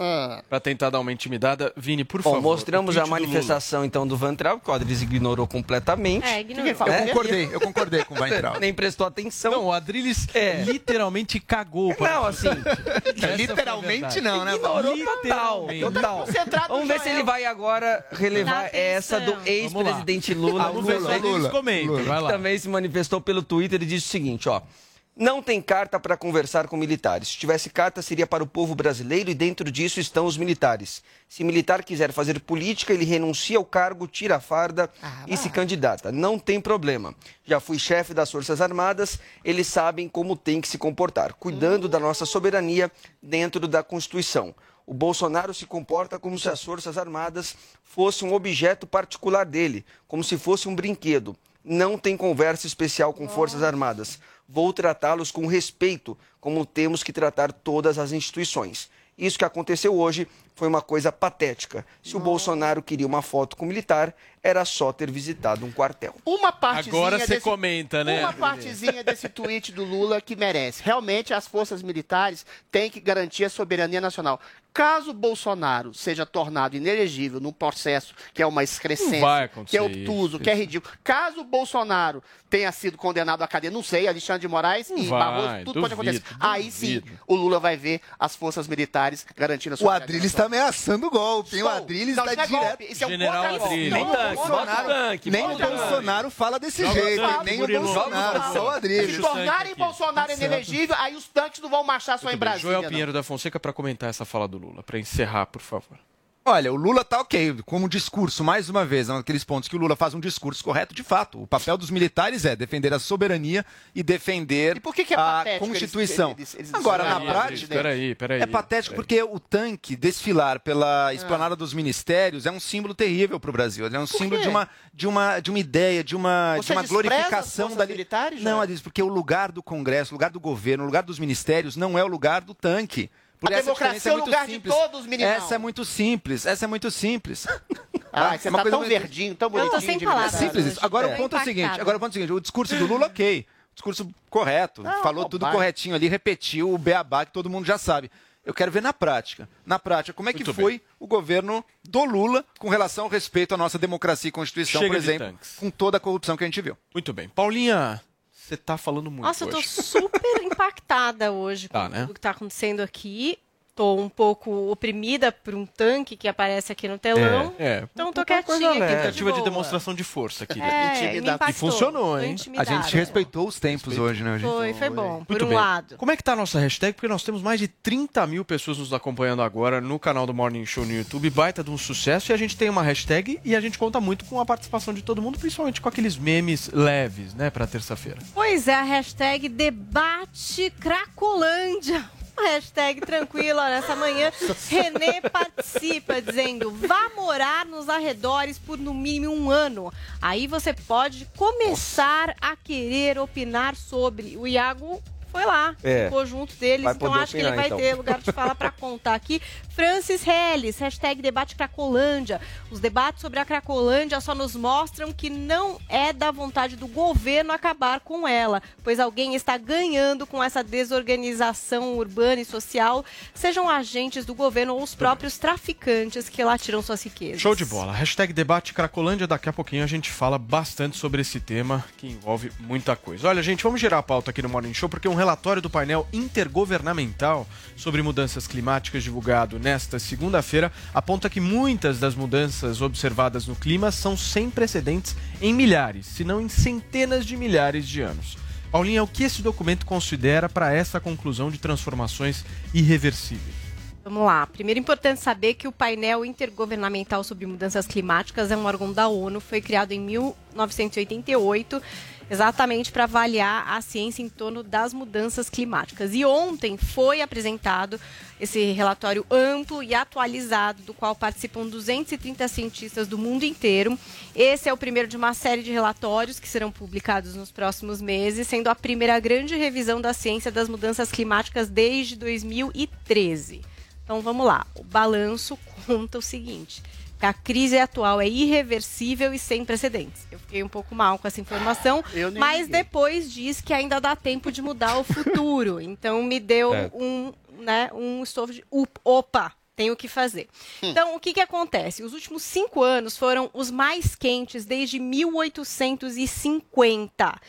pra tentar dar uma intimidada. Vini, por Bom, favor. mostramos a do manifestação então do Van Traub, que o Adriles ignorou completamente. É, ignorou. É, Eu concordei, eu concordei com o Weintraub. [LAUGHS] Nem prestou atenção. Não, o Adriles É. literalmente cagou. para Não, assim, [LAUGHS] Literalmente não, né? ignorou total. Total. Vamos ver se ele vai agora relevar essa do ex-presidente Lula. Vamos ver se Adriles comenta. Também se manifestou pelo Twitter e disse o seguinte, ó. Não tem carta para conversar com militares. Se tivesse carta, seria para o povo brasileiro e dentro disso estão os militares. Se militar quiser fazer política, ele renuncia ao cargo, tira a farda e se candidata. Não tem problema. Já fui chefe das Forças Armadas, eles sabem como tem que se comportar, cuidando da nossa soberania dentro da Constituição. O Bolsonaro se comporta como se as Forças Armadas fossem um objeto particular dele, como se fosse um brinquedo. Não tem conversa especial com Forças Armadas. Vou tratá-los com respeito, como temos que tratar todas as instituições. Isso que aconteceu hoje foi uma coisa patética. Se o Bolsonaro queria uma foto com o militar, era só ter visitado um quartel. Uma partezinha Agora você desse- comenta, né? Uma partezinha desse tweet do Lula que merece. Realmente, as forças militares têm que garantir a soberania nacional. Caso Bolsonaro seja tornado inelegível num processo que é uma Não excrescência, que é obtuso, isso. que é ridículo. Caso Bolsonaro tenha sido condenado à cadeia, não sei, Alexandre de Moraes Não e vai, Barroso, tudo pode duvido, acontecer. Aí sim, duvido. o Lula vai ver as forças militares garantindo a O soberania Adriles nacional. Ameaçando o golpe, hein? O. Adriles tá não é direto. golpe, isso é um General. Adriles. Nem tanque, Bolsonaro- tanque. Nem o. Bolsonaro fala desse Joga jeito, o tanque, nem o. Bolsonaro, só o. Se Adriles. Sangue tornarem. Bolsonaro inelegível, aí os tanques não vão marchar só em. Brasília. Joel não. Pinheiro da Fonseca para comentar essa fala do Lula, para encerrar, por favor. Olha, o Lula tá ok, como discurso, mais uma vez, naqueles pontos que o Lula faz um discurso correto, de fato. O papel dos militares é defender a soberania e defender E por que que é a patético Constituição. eles- eles- eles Agora, na prática, Peraí, peraí. é patético porque o tanque desfilar pela esplanada dos ministérios é um símbolo terrível para o Brasil. É um símbolo de uma, de, uma, de uma ideia, de uma, Você de uma glorificação da li- militares, Não, Joel? Adis, porque o lugar do Congresso, o lugar do governo, o lugar dos ministérios não é o lugar do tanque. Por A essa democracia diferença é o muito lugar de simples. todos, meninão. Essa é muito simples, essa é muito simples. [LAUGHS] Ah, você Uma tá coisa tão muito- verdinho, tão Eu tô bonitinho. sem de palavras. É simples isso. Agora É. o ponto é o seguinte, agora o ponto é o seguinte, o discurso do Lula, ok. Discurso correto, Não, falou tudo bobagem. corretinho ali, repetiu o beabá que todo mundo já sabe. Eu quero ver na prática. Na prática, como é que Muito foi o governo do Lula com relação ao respeito à nossa democracia e Constituição, Chega por de exemplo, tanques. com toda a corrupção que a gente viu. Muito bem. Paulinha, você tá falando muito Nossa, eu tô hoje. super [LAUGHS] impactada hoje com Tá, né? tudo que tá acontecendo aqui. Tô um pouco oprimida por um tanque que aparece aqui no telão. É, Então tô Uma coisa quietinha aqui. leve. tô tentativa de boa. demonstração de força aqui. né? É. E funcionou, hein? A gente respeitou os tempos hoje, né? A gente- Foi, foi bom. Por Muito um bem. lado. Como é que tá a nossa hashtag? Porque nós temos mais de 30 mil pessoas nos acompanhando agora no canal do Morning Show no YouTube. Baita de um sucesso. E a gente tem uma hashtag e a gente conta muito com a participação de todo mundo, principalmente com aqueles memes leves, né, pra terça-feira. Pois é, a hashtag debate Cracolândia. Hashtag tranquila nessa manhã. René participa dizendo: vá morar nos arredores por no mínimo um ano. Aí você pode começar a querer opinar sobre. O Iago foi lá, É. ficou junto deles, Vai então acho que ele opinar, vai então. ter lugar de fala para contar aqui. [LAUGHS] Francis Helles, hashtag debate Cracolândia. Os debates sobre a Cracolândia só nos mostram que não é da vontade do governo acabar com ela, pois alguém está ganhando com essa desorganização urbana e social, sejam agentes do governo ou os próprios traficantes que lá tiram suas riquezas. Show de bola. Hashtag debate Cracolândia. Daqui a pouquinho a gente fala bastante sobre esse tema que envolve muita coisa. Olha, gente, vamos girar a pauta aqui no Morning Show porque um relatório do painel intergovernamental sobre mudanças climáticas divulgado nesta segunda-feira aponta que muitas das mudanças observadas no clima são sem precedentes em milhares, se não em centenas de milhares de anos. Paulinha, o que esse documento considera para essa conclusão de transformações irreversíveis? Vamos lá. Primeiro, é importante saber que o painel intergovernamental sobre mudanças climáticas é um órgão da ONU, foi criado em 1988, exatamente para avaliar a ciência em torno das mudanças climáticas. E ontem foi apresentado esse relatório amplo e atualizado, do qual participam 230 cientistas do mundo inteiro. Esse é o primeiro de uma série de relatórios que serão publicados nos próximos meses, sendo a primeira grande revisão da ciência das mudanças climáticas desde 2013. Então vamos lá. O balanço [LAUGHS] conta o seguinte: A crise atual é irreversível e sem precedentes. Eu fiquei um pouco mal com essa informação, nem mas liguei. depois diz que ainda dá tempo de mudar o futuro. [LAUGHS] Então me deu É. um, né, um estofo de opa, tenho que fazer. Então, o que, que acontece? Os últimos cinco anos foram os mais quentes desde 1850.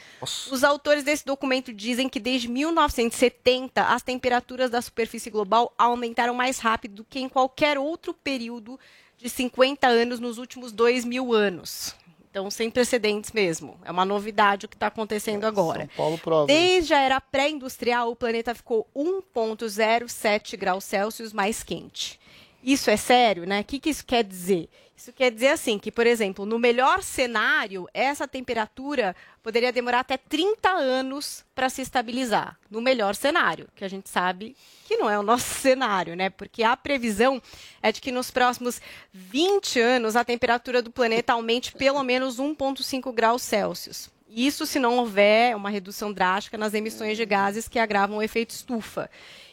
Os autores desse documento dizem que desde 1970 as temperaturas da superfície global aumentaram mais rápido do que em qualquer outro período de 50 anos nos últimos dois mil anos. Então, sem precedentes mesmo. É uma novidade o que está acontecendo agora. São Paulo prova. Desde a era pré-industrial, o planeta ficou 1,07 graus Celsius mais quente. Isso é sério, né? O que, que isso quer dizer? Isso quer dizer assim que, por exemplo, no melhor cenário, essa temperatura poderia demorar até 30 anos para se estabilizar. No melhor cenário, que a gente sabe que não é o nosso [LAUGHS] cenário, né? Porque a previsão é de que nos próximos 20 anos a temperatura do planeta aumente pelo menos 1,5 graus Celsius. Isso se não houver uma redução drástica nas emissões de gases que agravam o efeito estufa.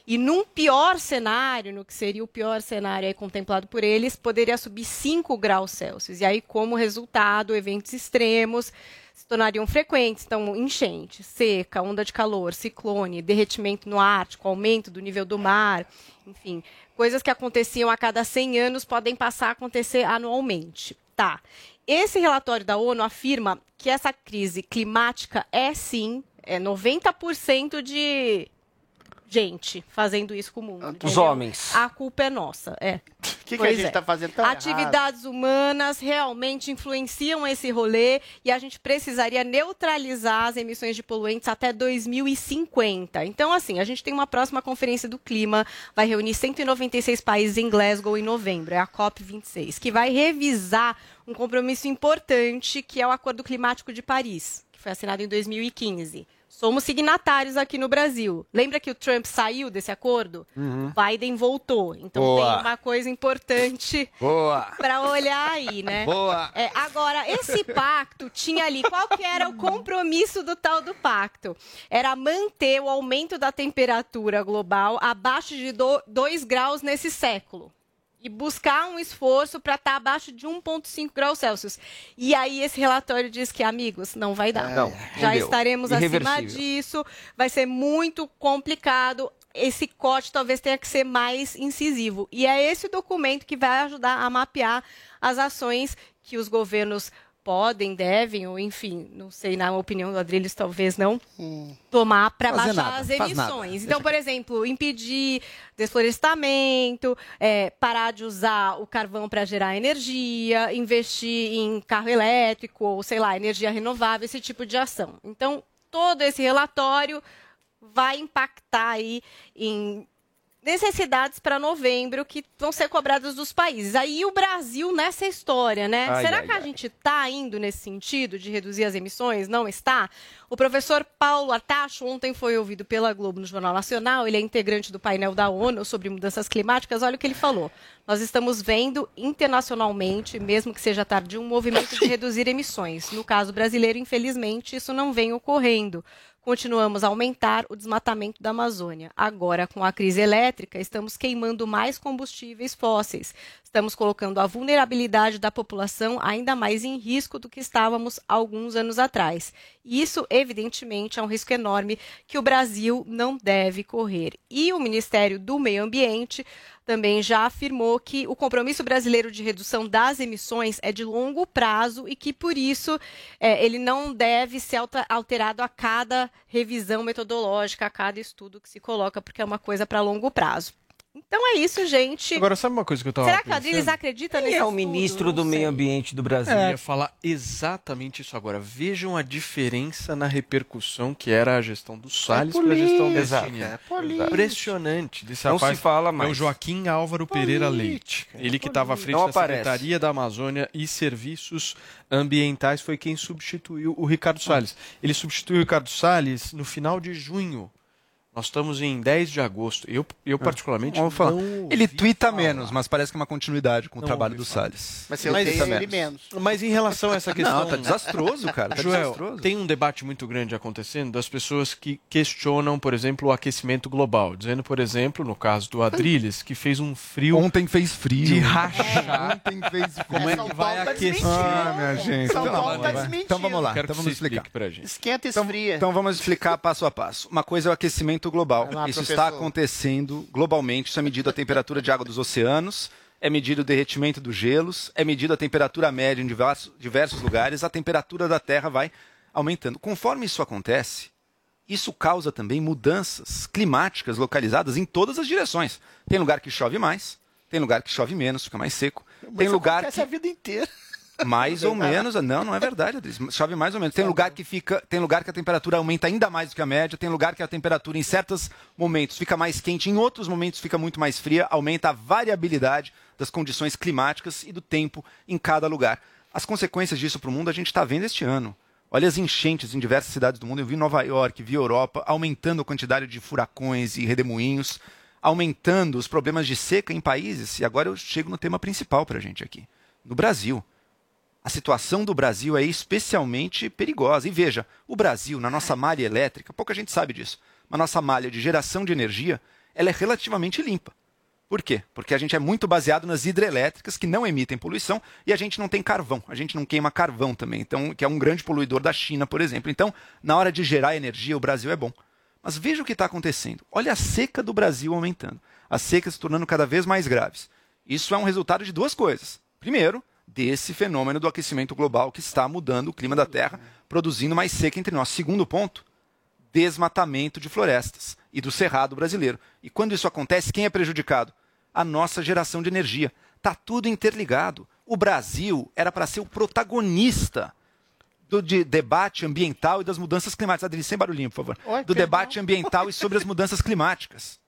E num pior cenário, no que seria o pior cenário contemplado por eles, poderia subir 5 graus Celsius. E aí, como resultado, eventos extremos se tornariam frequentes. Então, enchente, seca, onda de calor, ciclone, derretimento no Ártico, aumento do nível do mar, enfim, coisas que aconteciam a cada 100 anos podem passar a acontecer anualmente. Tá. Esse relatório da ONU afirma que essa crise climática é sim, é 90% de gente fazendo isso com o mundo. Os entendeu? homens. A culpa é nossa, é. O [LAUGHS] que, que a gente é. está fazendo tão errado? Atividades humanas realmente influenciam esse rolê e a gente precisaria neutralizar as emissões de poluentes até 2050. Então, assim, a gente tem uma próxima conferência do clima, vai reunir 196 países em Glasgow em novembro, é a COP26, que vai revisar um compromisso importante que é o Acordo Climático de Paris, que foi assinado em 2015. Somos signatários aqui no Brasil. Lembra que o Trump saiu desse acordo? Uhum. Biden voltou. Então Boa. tem uma coisa importante para olhar aí, né? Boa. É, agora, esse pacto tinha ali, qual que era o compromisso do tal do pacto? Era manter o aumento da temperatura global abaixo de 2 graus nesse século. E buscar um esforço para estar abaixo de 1,5 graus Celsius. E aí, esse relatório diz que, amigos, não vai dar. Não, Já estaremos acima disso, vai ser muito complicado. Esse corte talvez tenha que ser mais incisivo. E é esse documento que vai ajudar a mapear as ações que os governos podem, devem, ou enfim, não sei, na opinião do Adrilles, talvez não, tomar para baixar nada, as emissões. Então, por exemplo, impedir desflorestamento, é, parar de usar o carvão para gerar energia, investir em carro elétrico, ou sei lá, energia renovável, esse tipo de ação. Então, todo esse relatório vai impactar aí em necessidades para novembro que vão ser cobradas dos países. Aí o Brasil nessa história, né? Ai, Será ai, que a ai. gente está indo nesse sentido de reduzir as emissões? Não está? O professor Paulo Artacho ontem foi ouvido pela Globo no Jornal Nacional. Ele é integrante do painel da ONU sobre mudanças climáticas. Olha o que ele falou. Nós estamos vendo internacionalmente, mesmo que seja tarde, um movimento de reduzir emissões. No caso brasileiro, infelizmente, isso não vem ocorrendo. Continuamos a aumentar o desmatamento da Amazônia. Agora, com a crise elétrica, estamos queimando mais combustíveis fósseis. Estamos colocando a vulnerabilidade da população ainda mais em risco do que estávamos alguns anos atrás. E isso, evidentemente, é um risco enorme que o Brasil não deve correr. E o Ministério do Meio Ambiente também já afirmou que o compromisso brasileiro de redução das emissões é de longo prazo e que, por isso, eh, ele não deve ser alterado a cada revisão metodológica, a cada estudo que se coloca, porque é uma coisa para longo prazo. Então é isso, gente. Agora, sabe uma coisa que eu tava Será que o? Adriles acredita Quem nesse é o ministro do Meio. Ambiente do Brasil? Eu ia falar exatamente isso agora. Vejam a diferença na repercussão que era a gestão do Salles para a gestão do Exato. É política. Impressionante. Desse Não rapaz se fala É mais. o Joaquim Álvaro Pereira Leite. Ele que estava à frente Não da aparece. Secretaria da Amazônia e Serviços Ambientais foi quem substituiu o Ricardo Salles. Ele substituiu o Ricardo Salles no final de junho. Nós estamos em 10 de agosto. Eu, eu particularmente, Vamos falar. não Ele falar. menos, mas parece que é uma continuidade com o Não trabalho ouvi do falar. Salles. Mas Ele ele menos. Mas em relação a essa [LAUGHS] questão... Não, tá desastroso, cara. Tá Joel, desastroso. tem um debate muito grande acontecendo das pessoas que questionam, por exemplo, o aquecimento global. Dizendo, por exemplo, no caso do Adrilles, que fez um frio Ontem fez frio. de rachar. Ontem fez frio. Como é que vai tá aquecer? Ah, minha gente. São Então, Paulo vamos tá lá. desmentindo. Então vamos lá. Quero Então que vamos explicar. pra gente. Esquenta e Então, esfria. então vamos explicar passo a passo. Uma coisa é o aquecimento global. Vai lá, Isso professor. está acontecendo globalmente. Isso é medido a temperatura de água dos oceanos, é medido o derretimento dos gelos, é medido a temperatura média em diversos, diversos lugares, a temperatura da Terra vai aumentando. Conforme isso acontece, isso causa também mudanças climáticas localizadas em todas as direções. Tem lugar que chove mais, tem lugar que chove menos, fica mais seco. tem Isso lugar que a vida inteira. Mais ou menos, não, não é verdade, Adris. Chove mais ou menos. Tem lugar que fica, tem lugar que a temperatura aumenta ainda mais do que a média, tem lugar que a temperatura em certos momentos fica mais quente, em outros momentos fica muito mais fria, aumenta a variabilidade das condições climáticas e do tempo em cada lugar. As consequências disso para o mundo a gente está vendo este ano. Olha as enchentes em diversas cidades do mundo. Eu vi Nova York, vi Europa, aumentando a quantidade de furacões e redemoinhos, aumentando os problemas de seca em países. E agora eu chego no tema principal para a gente aqui. No Brasil a situação do Brasil é especialmente perigosa. E veja, o Brasil, na nossa malha elétrica, pouca gente sabe disso, mas nossa malha de geração de energia, ela é relativamente limpa. Por quê? Porque a gente é muito baseado nas hidrelétricas que não emitem poluição e a gente não tem carvão. A gente não queima carvão também, então que é um grande poluidor da China, por exemplo. Então, na hora de gerar energia, o Brasil é bom. Mas veja o que está acontecendo. Olha a seca do Brasil aumentando. As secas se tornando cada vez mais graves. Isso é um resultado de duas coisas. Primeiro, desse fenômeno do aquecimento global que está mudando o clima da Terra, produzindo mais seca entre nós. Segundo ponto, desmatamento de florestas e do cerrado brasileiro. E quando isso acontece, quem é prejudicado? A nossa geração de energia. Está tudo interligado. O Brasil era para ser o protagonista do de- debate ambiental e das mudanças climáticas. Adri, sem barulhinho, por favor. Oi, do perdão. debate ambiental e sobre as mudanças climáticas.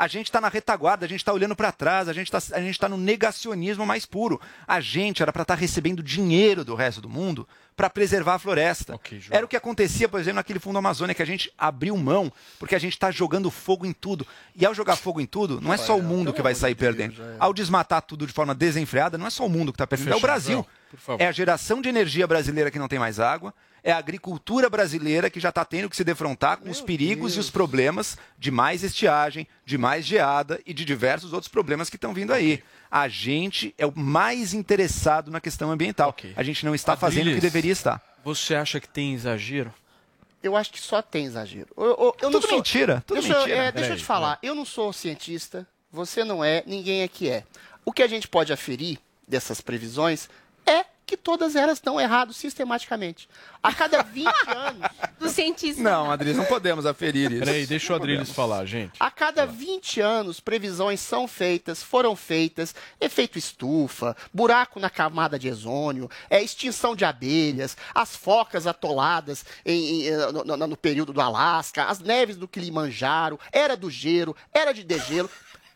A gente está na retaguarda, a gente está olhando para trás, a gente está no negacionismo mais puro. A gente era para estar recebendo dinheiro do resto do mundo para preservar a floresta. Ok, João. era o que acontecia, por exemplo, naquele Fundo Amazônia, que a gente abriu mão, porque a gente está jogando fogo em tudo. E ao jogar fogo em tudo, não é só o mundo que vai sair perdendo. Ao desmatar tudo de forma desenfreada, não é só o mundo que está perdendo, é o Brasil. É a geração de energia brasileira que não tem mais água, é a agricultura brasileira que já está tendo que se defrontar com os perigos e os problemas de mais estiagem, de mais geada e de diversos outros problemas que estão vindo aí. A gente é o mais interessado na questão ambiental. Ok. A gente não está fazendo o que Adriles, deveria estar. Você acha que tem exagero? Eu acho que só tem exagero. Eu, eu- eu não Tudo sou- mentira, tudo deixa, eu- mentira. é, deixa eu te falar, eu não sou cientista, você não é, ninguém aqui é. O que a gente pode aferir dessas previsões é que todas elas estão erradas sistematicamente. A cada 20 [LAUGHS] anos, Do cientista. Não, Adriles, não podemos aferir isso. Peraí, deixa o Adriles falar, gente. a cada 20 anos, previsões são feitas, foram feitas, efeito estufa, buraco na camada de ozônio, é, extinção de abelhas, as focas atoladas em- em, eh, no, no- no período do Alasca, as neves do Kilimanjaro, era do gelo, era de degelo.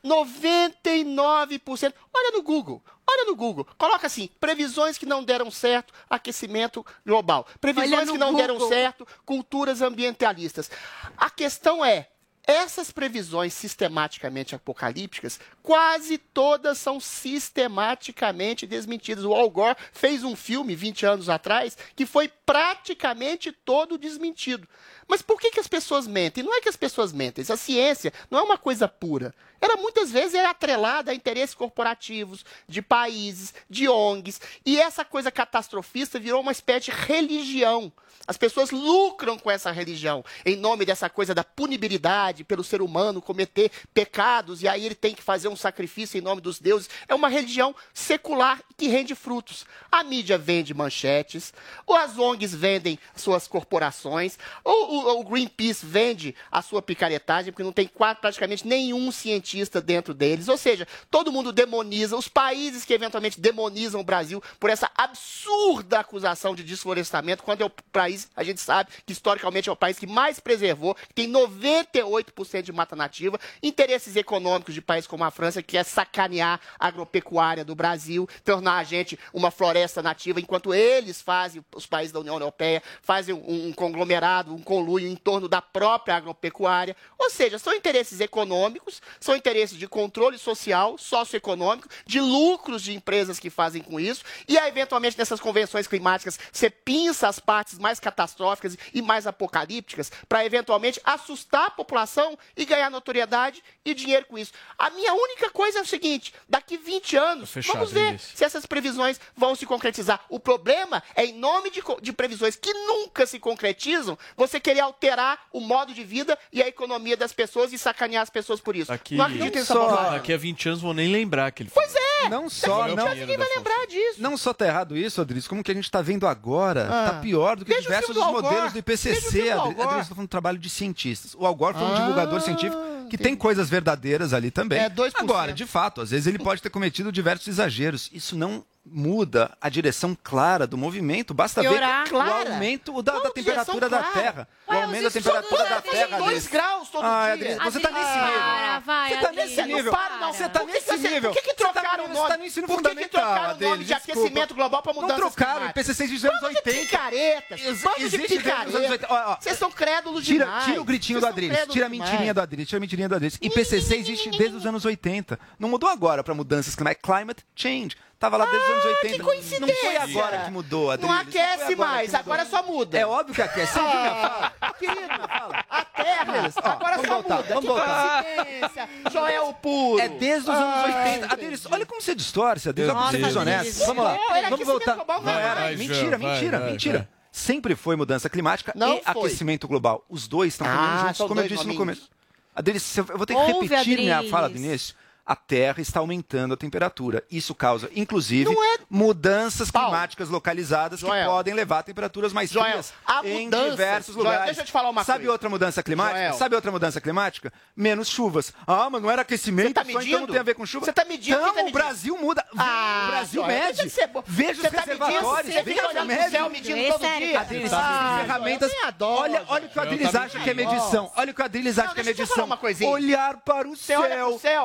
99%. Olha no Google. Olha no Google. Coloca assim: previsões que não deram certo, aquecimento global. Previsões que não deram Google. certo, culturas ambientalistas. A questão é, essas previsões sistematicamente apocalípticas, quase todas são sistematicamente desmentidas. O Al Gore fez um filme 20 anos atrás que foi praticamente todo desmentido. Mas por que, que as pessoas mentem? Não é que as pessoas mentem, a ciência não é uma coisa pura. Ela muitas vezes é atrelada a interesses corporativos, de países, de ONGs, e essa coisa catastrofista virou uma espécie de religião. As pessoas lucram com essa religião, em nome dessa coisa da punibilidade pelo ser humano cometer pecados, e aí ele tem que fazer um sacrifício em nome dos deuses. É uma religião secular que rende frutos. A mídia vende manchetes, ou as ONGs vendem suas corporações, ou o, Greenpeace vende a sua picaretagem, porque não tem praticamente nenhum cientista dentro deles. Ou seja, todo mundo demoniza, os países que eventualmente demonizam o Brasil por essa absurda acusação de desflorestamento, quando é o país, a gente sabe que historicamente é o país que mais preservou, que tem 98% de mata nativa, interesses econômicos de países como a França, que é sacanear a agropecuária do Brasil, tornar a gente uma floresta nativa, enquanto eles fazem, os países da União Europeia, fazem um, um conglomerado, um conluio em torno da própria agropecuária. Ou seja, são interesses econômicos, são interesses de controle social, socioeconômico, de lucros de empresas que fazem com isso, e aí, eventualmente nessas convenções climáticas você pinça as partes mais catastróficas e mais apocalípticas para eventualmente assustar a população e ganhar notoriedade e dinheiro com isso. A minha única coisa é o seguinte: daqui 20 anos, fechado, vamos ver se essas previsões vão se concretizar. O problema é, em nome de, de previsões que nunca se concretizam, você querer alterar o modo de vida e a economia das pessoas e sacanear as pessoas por isso. Aqui, Não acredito nessa só- bobagem. daqui a 20 anos vou nem lembrar que ele Pois é! Não só, não, 20 anos ninguém vai lembrar disso. Não só tá errado isso, Adriles, como que a gente tá vendo agora, Ah. tá pior do que Veja o diversos do modelos do IPCC. do Al Adri- Gore. Adriles, tô falando do trabalho de cientistas. O Al Gore foi um Ah, divulgador científico que tem coisas verdadeiras ali também. É, 2%. Agora, de fato, às vezes ele [LAUGHS] pode ter cometido diversos exageros. Isso não muda a direção clara do movimento. Basta ver o aumento da, da Não, temperatura da clara. Terra. Ué, o aumento da temperatura da Terra. dois Adriles. graus todo Ah, dia. Você tá nesse nível. vai, você tá Adriles. nesse nível. Não para, não. Você tá Por que nesse nível. Por que, que tá- trocaram o você nome? tá no ensino por que, que trocaram o nome de aquecimento global para Não mudanças trocaram, existe nos anos Bando de 80. picaretas. Bando de 80. picaretas. Vocês são crédulos demais. tira o gritinho do Adriles, tira a mentirinha do Adriles, tira a mentirinha do Adriles. IPCC existe desde os anos 80. Não mudou agora para mudanças climáticas. Climate change. Tava lá desde os anos 80. Ah, que coincidência. Não foi agora que mudou, Adriles. Não aquece agora mais, agora só muda. É óbvio que aquece. Você ouviu [LAUGHS] minha fala? Querido, a Terra, Ó, agora só voltar, muda. vamos que voltar. coincidência. Joel puro. É desde os anos Ah, 80. Adriles, olha como você distorce, Adriles. Olha como você é Nossa, desonesto. Adriles. Vamos lá. Era Vamos voltar. global, Não era. vai, Mentira, mentira, mentira. Sempre foi mudança climática Não e foi. aquecimento global. Os dois estão caminhando Ah, juntos, como eu disse no começo. Adriles, eu vou ter que Ouve, repetir minha Adriles. fala do início. A Terra está aumentando a temperatura. Isso causa, inclusive, é- mudanças Paulo. climáticas localizadas que Joel. podem levar a temperaturas mais Joel, frias em mudanças. diversos Joel, lugares. deixa eu te falar uma Sabe coisa. outra mudança climática? Joel. Sabe outra mudança climática? Menos chuvas. Ah, mas não era aquecimento, tá só então medindo? não tem a ver com chuva. Você tá medindo? Então, Quem tá o medindo? Brasil muda. Ah, o Brasil Joel, mede. ser bo- Veja Você os tá medindo? reservatórios. Você veja fica os olhando pro médios. céu medindo É todo dia? Adriles, Ah, Joel, ferramentas. adoro, olha, olha o que o Joel. Adriles tá acha que é medição. Olha o que o Adriles acha que é medição. Olhar para o céu.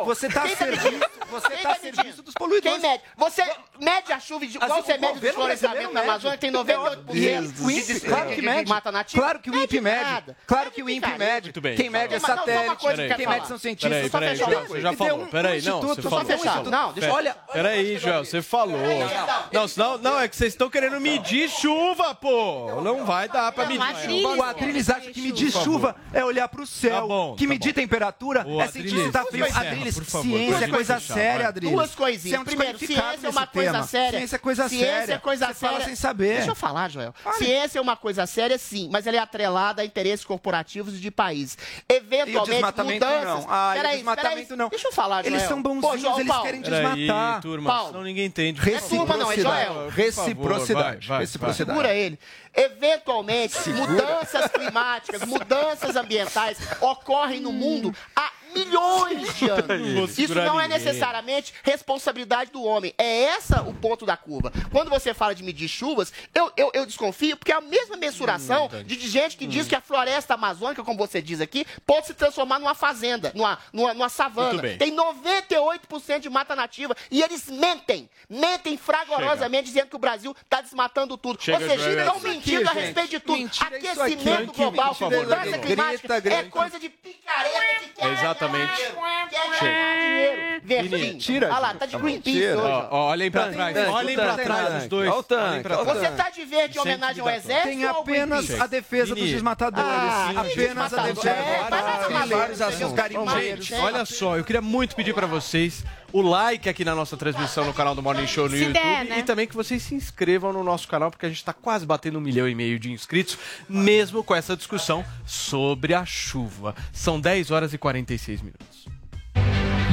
Você está Quem tá serviço, medindo? você Quem tá a tá serviço medindo? dos poluidores. Quem mede? Você mede a chuva de Assim, você o mede o desflorestamento na mede. Amazônia, tem É 98% O de, INPE, de, claro que de mede. mata nativa. Claro que o INPE mede. Claro que o INPE mede. Muito bem. Quem mede é só satélite. Quem mede são cientistas. Peraí, Só peraí, você coisa. já falou. Peraí, não, você só falou. fechar. Não, deixa eu- Olha, peraí, Joel, você falou. Não, senão, não, é que vocês estão querendo medir chuva, pô. Não vai dar pra medir chuva. O Adriles acha que medir chuva é olhar para o céu. Tá bom, que tá medir temperatura é sentir se está frio. Adriles, favor, ciência é pode coisa fechar, séria, vai. Adriles. Duas coisinhas. um Primeiro, ciência é uma coisa tema. séria. Ciência é coisa Ciência séria. é coisa Você séria. fala sem saber. Deixa eu falar, Joel. Ciência é uma coisa séria, sim, mas ela é atrelada a interesses corporativos e de país. Eventualmente, E o desmatamento mudanças... não. Ah, e o Peraí, desmatamento peraí. não. Deixa eu falar, Joel. Eles são Pô, bonzinhos, Joel, eles Paulo, querem Peraí, desmatar. turma, Paulo. senão ninguém entende. turma não, é Reciprocidade. Joel. Reciprocidade. Vai, vai, Reciprocidade. Segura ele. Eventualmente, mudanças climáticas, mudanças ambientais ocorrem no mundo há milhões de anos. Isso não é necessariamente responsabilidade do homem. É essa o ponto da curva. Quando você fala de medir chuvas, eu, eu, eu desconfio, porque é a mesma mensuração Hum, de, de gente que diz que a floresta amazônica, como você diz aqui, pode se transformar numa fazenda, numa, numa, numa savana. Tem 98% de mata nativa e eles mentem, mentem fragorosamente dizendo que o Brasil está desmatando tudo. Chega, Ou seja, estão Isso mentindo a gente. respeito de tudo. Mentira é aqui. Aquecimento Grande global, mudança climática Greta. é coisa de picareta que quer Exatamente. dinheiro. Mentira, Olha lá, tá de Greenpeace hoje. Olhem pra trás, olhem pra trás os dois. Você tá de verde em homenagem ao exército Tem apenas a defesa dos desmatadores. Ah, apenas a defesa. É, Vários assuntos. Gente, Olha só, eu queria muito pedir pra vocês o like aqui na nossa transmissão no canal do Morning Show no Se YouTube der, né? e também que vocês se inscrevam no nosso canal porque a gente tá quase batendo um milhão e meio de inscritos, mesmo com essa discussão sobre a chuva. São 10 horas e 46 minutos.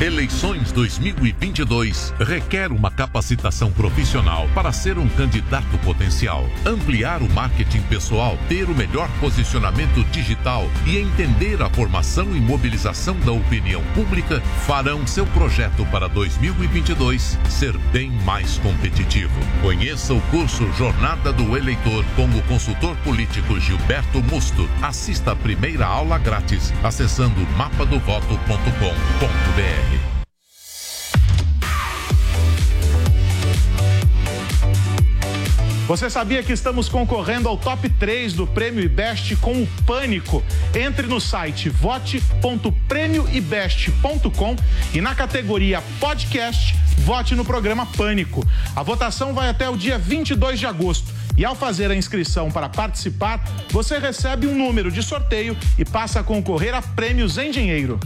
Eleições 2022 requer uma capacitação profissional para ser um candidato potencial, ampliar o marketing pessoal, ter o melhor posicionamento digital e entender a formação e mobilização da opinião pública farão seu projeto para 2022 ser bem mais competitivo. Conheça o curso Jornada do Eleitor com o consultor político Gilberto Musto. Assista a primeira aula grátis acessando mapadovoto.com.br. Você sabia que estamos concorrendo ao top 3 do Prêmio IBEST com o Pânico? Entre no site vote.prêmioibest.com e na categoria podcast, vote no programa Pânico. A votação vai até o dia 22 de agosto. E ao fazer a inscrição para participar, você recebe um número de sorteio e passa a concorrer a prêmios em dinheiro.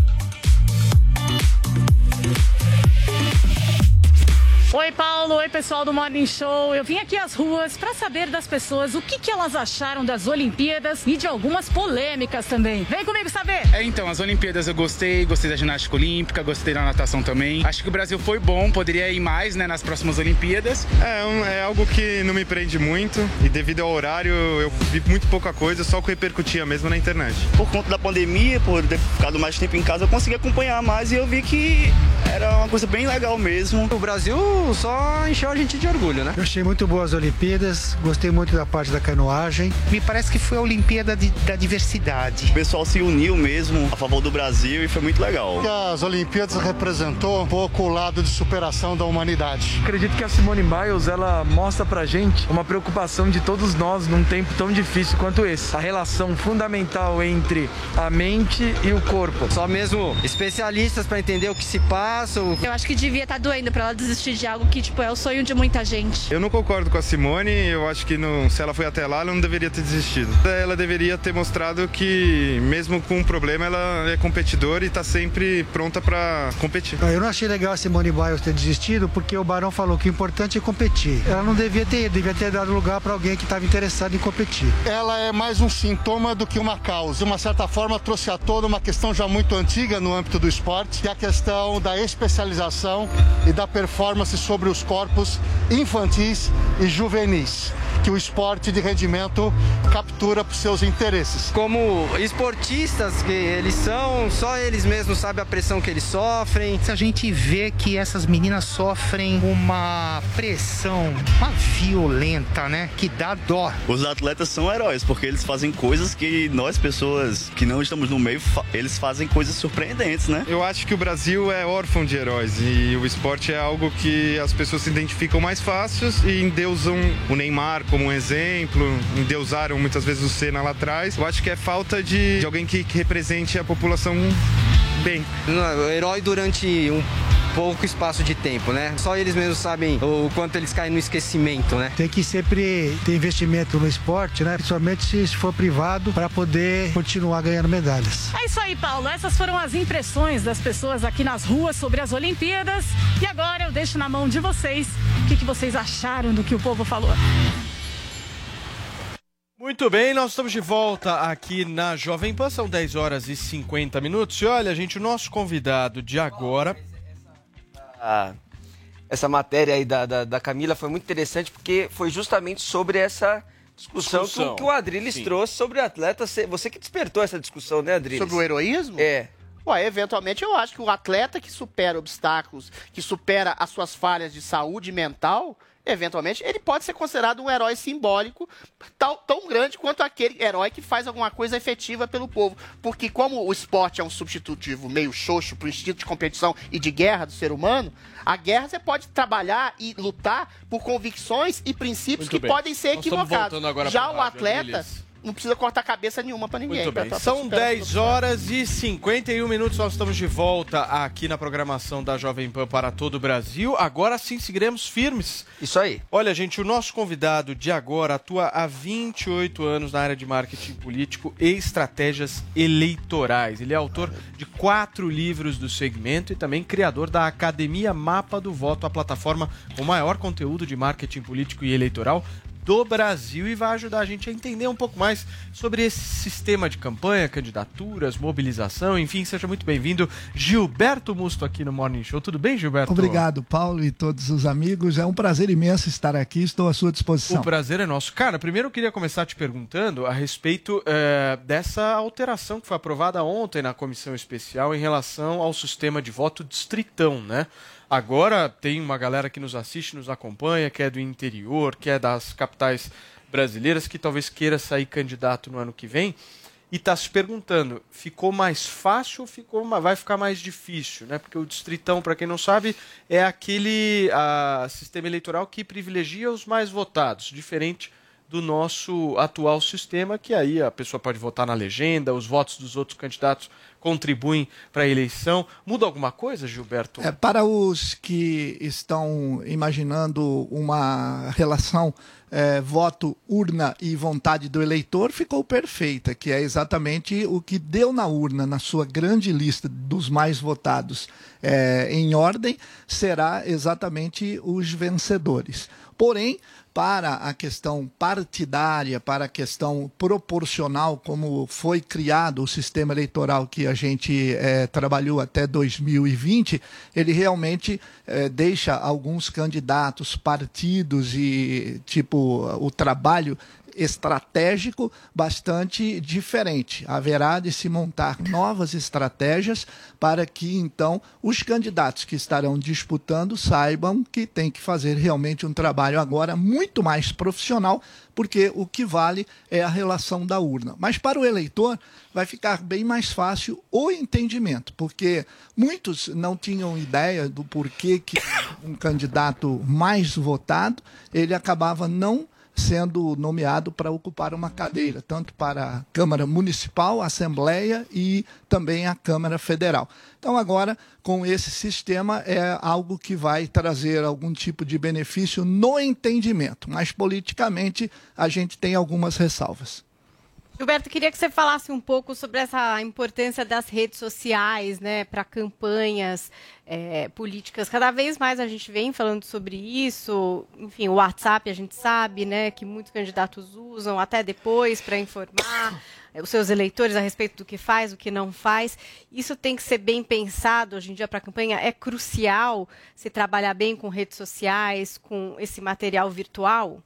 Oi, Paulo. Oi, pessoal do Morning Show. Eu vim aqui às ruas para saber das pessoas o que, que elas acharam das Olimpíadas e de algumas polêmicas também. Vem comigo saber. É, então, as Olimpíadas eu gostei, gostei da ginástica olímpica, gostei da natação também. Acho que o Brasil foi bom, poderia ir mais, né, nas próximas Olimpíadas. É, um- é algo que não me prende muito e devido ao horário eu vi muito pouca coisa, só o que repercutia mesmo na internet. Por conta da pandemia, por ter ficado mais tempo em casa, eu consegui acompanhar mais e eu vi que era uma coisa bem legal mesmo. O Brasil só encheu a gente de orgulho, né? Eu achei muito boas as Olimpíadas, gostei muito da parte da canoagem. Me parece que foi a Olimpíada da diversidade. O pessoal se uniu mesmo a favor do Brasil e foi muito legal. As Olimpíadas representou um pouco o lado de superação da humanidade. Acredito que a Simone Biles ela mostra pra gente uma preocupação de todos nós num tempo tão difícil quanto esse. A relação fundamental entre a mente e o corpo. Só mesmo especialistas pra entender o que se passa. Eu acho que devia estar doendo pra ela desistir de algo que, tipo, é o sonho de muita gente. Eu não concordo com a Simone, eu acho que não- se ela foi até lá, ela não deveria ter desistido. Ela deveria ter mostrado que, mesmo com um problema, ela é competidora e tá sempre pronta pra competir. Eu não achei legal a Simone Biles ter desistido, porque o Barão falou que o importante é competir. Ela não devia ter ido, devia ter dado lugar para alguém que estava interessado em competir. Ela é mais um sintoma do que uma causa. De uma certa forma, trouxe à tona uma questão já muito antiga no âmbito do esporte, que é a questão da especialização e da performance sobre os corpos infantis e juvenis, que o esporte de rendimento captura por seus interesses. Como esportistas que eles são, só eles mesmos sabem a pressão que eles sofrem. Se a gente vê que essas meninas sofrem uma pressão, uma violenta, né? Que dá dó. Os atletas são heróis, porque eles fazem coisas que nós, pessoas que não estamos no meio, fa- eles fazem coisas surpreendentes, né? Eu acho que o Brasil é órfão de heróis e o esporte é algo que as pessoas se identificam mais fáceis e endeusam o Neymar como um exemplo, endeusaram muitas vezes o Senna lá atrás. Eu acho que é falta de, de alguém que, que represente a população bem. Não, herói durante um pouco espaço de tempo, né? Só eles mesmos sabem o quanto eles caem no esquecimento, né? Tem que sempre ter investimento no esporte, né? Principalmente se for privado, para poder continuar ganhando medalhas. É isso aí, Paulo. Essas foram as impressões das pessoas aqui nas ruas sobre as Olimpíadas. E agora eu deixo na mão de vocês o que, que vocês acharam do que o povo falou. Muito bem, nós estamos de volta aqui na Jovem Pan, são 10 horas e 50 minutos. E olha, gente, o nosso convidado de agora. Ah, essa matéria aí da, da, da Camila foi muito interessante porque foi justamente sobre essa discussão, Discussão, que, que o Adriles sim. trouxe sobre o atleta. Você que despertou essa discussão, né, Adriles? Sobre o heroísmo? É. Ué, eventualmente eu acho que o atleta que supera obstáculos, que supera as suas falhas de saúde mental, eventualmente ele pode ser considerado um herói simbólico tal- tão grande quanto aquele herói que faz alguma coisa efetiva pelo povo. Porque como o esporte é um substitutivo meio xoxo pro instinto de competição e de guerra do ser humano, a guerra você pode trabalhar e lutar por convicções e princípios Muito que bem. podem ser Nós equivocados. Já o atleta. Não precisa cortar cabeça nenhuma pra ninguém. Muito bem. tá- tá São super- 10 horas e 51 minutos. Nós estamos de volta aqui na programação da Jovem Pan para todo o Brasil. Agora sim seguiremos firmes. Isso aí. Olha, gente, o nosso convidado de agora atua há 28 anos na área de marketing político e estratégias eleitorais. Ele é autor de quatro livros do segmento e também criador da Academia Mapa do Voto, a plataforma com maior conteúdo de marketing político e eleitoral do Brasil e vai ajudar a gente a entender um pouco mais sobre esse sistema de campanha, candidaturas, mobilização, enfim, seja muito bem-vindo. Gilberto Musto aqui no Morning Show. Tudo bem, Gilberto? Obrigado, Paulo e todos os amigos. É um prazer imenso estar aqui. Estou à sua disposição. O prazer é nosso. Cara, primeiro eu queria começar te perguntando a respeito eh, dessa alteração que foi aprovada ontem na comissão especial em relação ao sistema de voto distritão, né? Agora tem uma galera que nos assiste, nos acompanha, que é do interior, que é das capitais brasileiras, que talvez queira sair candidato no ano que vem e está se perguntando, ficou mais fácil ou ficou, vai ficar mais difícil? Né? Porque o distritão, para quem não sabe, é aquele ah, sistema eleitoral que privilegia os mais votados, diferente do nosso atual sistema, que aí a pessoa pode votar na legenda, os votos dos outros candidatos contribuem para a eleição. Muda alguma coisa, Gilberto? É, para os que estão imaginando uma relação é, voto, urna e vontade do eleitor, ficou perfeita, que é exatamente o que deu na urna, na sua grande lista dos mais votados é, em ordem, será exatamente os vencedores. Porém, para a questão partidária, para a questão proporcional, como foi criado o sistema eleitoral que a gente eh, trabalhou até 2020, ele realmente eh, deixa alguns candidatos, partidos e tipo o trabalho estratégico bastante diferente. Haverá de se montar novas estratégias para que então os candidatos que estarão disputando saibam que tem que fazer realmente um trabalho agora muito mais profissional, porque o que vale é a relação da urna. Mas para o eleitor vai ficar bem mais fácil o entendimento, porque muitos não tinham ideia do porquê que um candidato mais votado, ele acabava não sendo nomeado para ocupar uma cadeira, tanto para a Câmara Municipal, a Assembleia e também a Câmara Federal. Então, agora, com esse sistema, é algo que vai trazer algum tipo de benefício no entendimento, mas politicamente a gente tem algumas ressalvas. Gilberto, queria que você falasse um pouco sobre essa importância das redes sociais, né, para campanhas é, políticas. Cada vez mais a gente vem falando sobre isso. Enfim, o WhatsApp a gente sabe, né, que muitos candidatos usam até depois para informar os seus eleitores a respeito do que faz, o que não faz. Isso tem que ser bem pensado hoje em dia para a campanha. É crucial se trabalhar bem com redes sociais, com esse material virtual.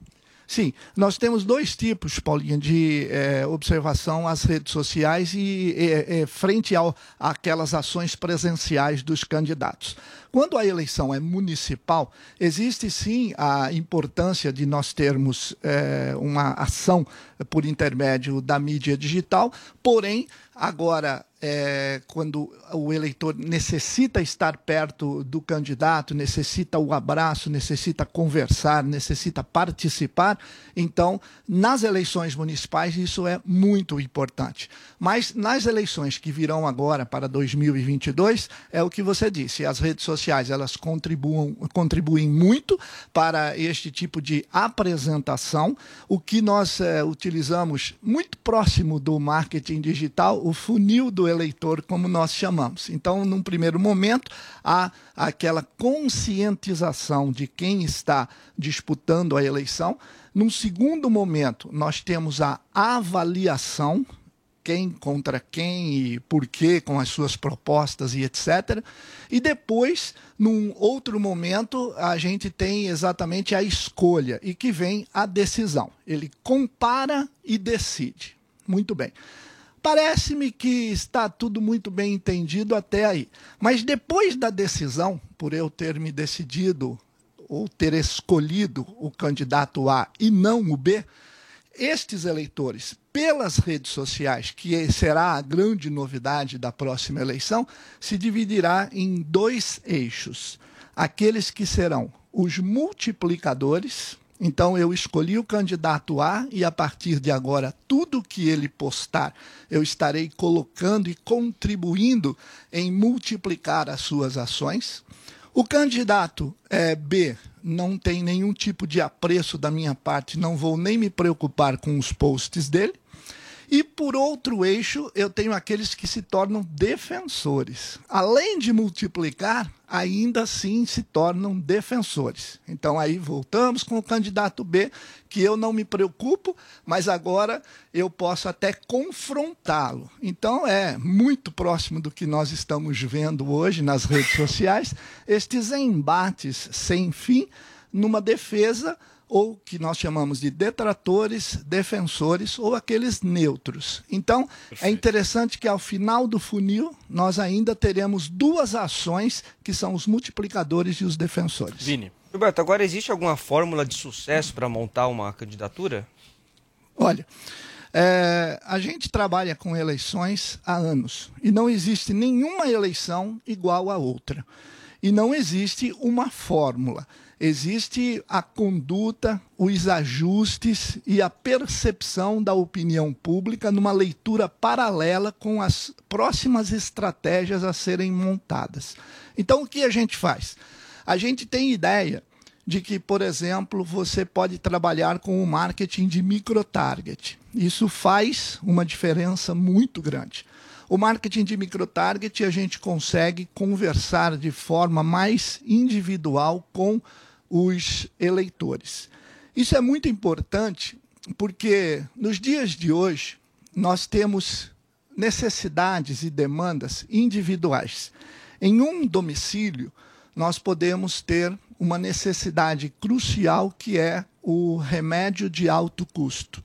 Sim, nós temos dois tipos, Paulinha, de eh, observação às redes sociais e eh, eh, frente ao, àquelas ações presenciais dos candidatos. Quando a eleição é municipal, existe sim a importância de nós termos eh, uma ação por intermédio da mídia digital, porém, agora, eh, quando o eleitor necessita estar perto do candidato, necessita o abraço, necessita conversar, necessita participar, então, nas eleições municipais, isso é muito importante. Mas nas eleições que virão agora para 2022, é o que você disse, as redes sociais elas contribuem, contribuem muito para este tipo de apresentação. O que nós eh, utilizamos muito próximo do marketing digital, o funil do eleitor, como nós chamamos. Então, num primeiro momento, há aquela conscientização de quem está disputando a eleição. Num segundo momento, nós temos a avaliação quem contra quem e por quê com as suas propostas e etc. E depois, num outro momento, a gente tem exatamente a escolha e que vem a decisão. Ele compara e decide. Muito bem. Parece-me que está tudo muito bem entendido até aí. Mas depois da decisão, por eu ter me decidido ou ter escolhido o candidato A e não o B, estes eleitores, pelas redes sociais, que será a grande novidade da próxima eleição, se dividirá em dois eixos. Aqueles que serão os multiplicadores Então eu escolhi o candidato A e a partir de agora tudo que ele postar eu estarei colocando e contribuindo em multiplicar as suas ações. O candidato é, B não tem nenhum tipo de apreço da minha parte, não vou nem me preocupar com os posts dele. E por outro eixo, eu tenho aqueles que se tornam defensores. Além de multiplicar, ainda assim se tornam defensores. Então aí voltamos com o candidato B, que eu não me preocupo, mas agora eu posso até confrontá-lo. Então é muito próximo do que nós estamos vendo hoje nas redes sociais, estes embates sem fim numa defesa ou que nós chamamos de detratores, defensores ou aqueles neutros. Então, é Perfeito. é interessante que ao final do funil nós ainda teremos duas ações que são os multiplicadores e os defensores. Vini. Roberto, agora existe alguma fórmula de sucesso para montar uma candidatura? Olha, é, a gente trabalha com eleições há anos e não existe nenhuma eleição igual a outra. E não existe uma fórmula existe a conduta, os ajustes e a percepção da opinião pública numa leitura paralela com as próximas estratégias a serem montadas. Então, o que a gente faz? A gente tem ideia de que, por exemplo, você pode trabalhar com o marketing de microtarget. Isso faz uma diferença muito grande. O marketing de microtarget a gente consegue conversar de forma mais individual com os eleitores. Isso é muito importante porque nos dias de hoje nós temos necessidades e demandas individuais. Em um domicílio, nós podemos ter uma necessidade crucial que é o remédio de alto custo.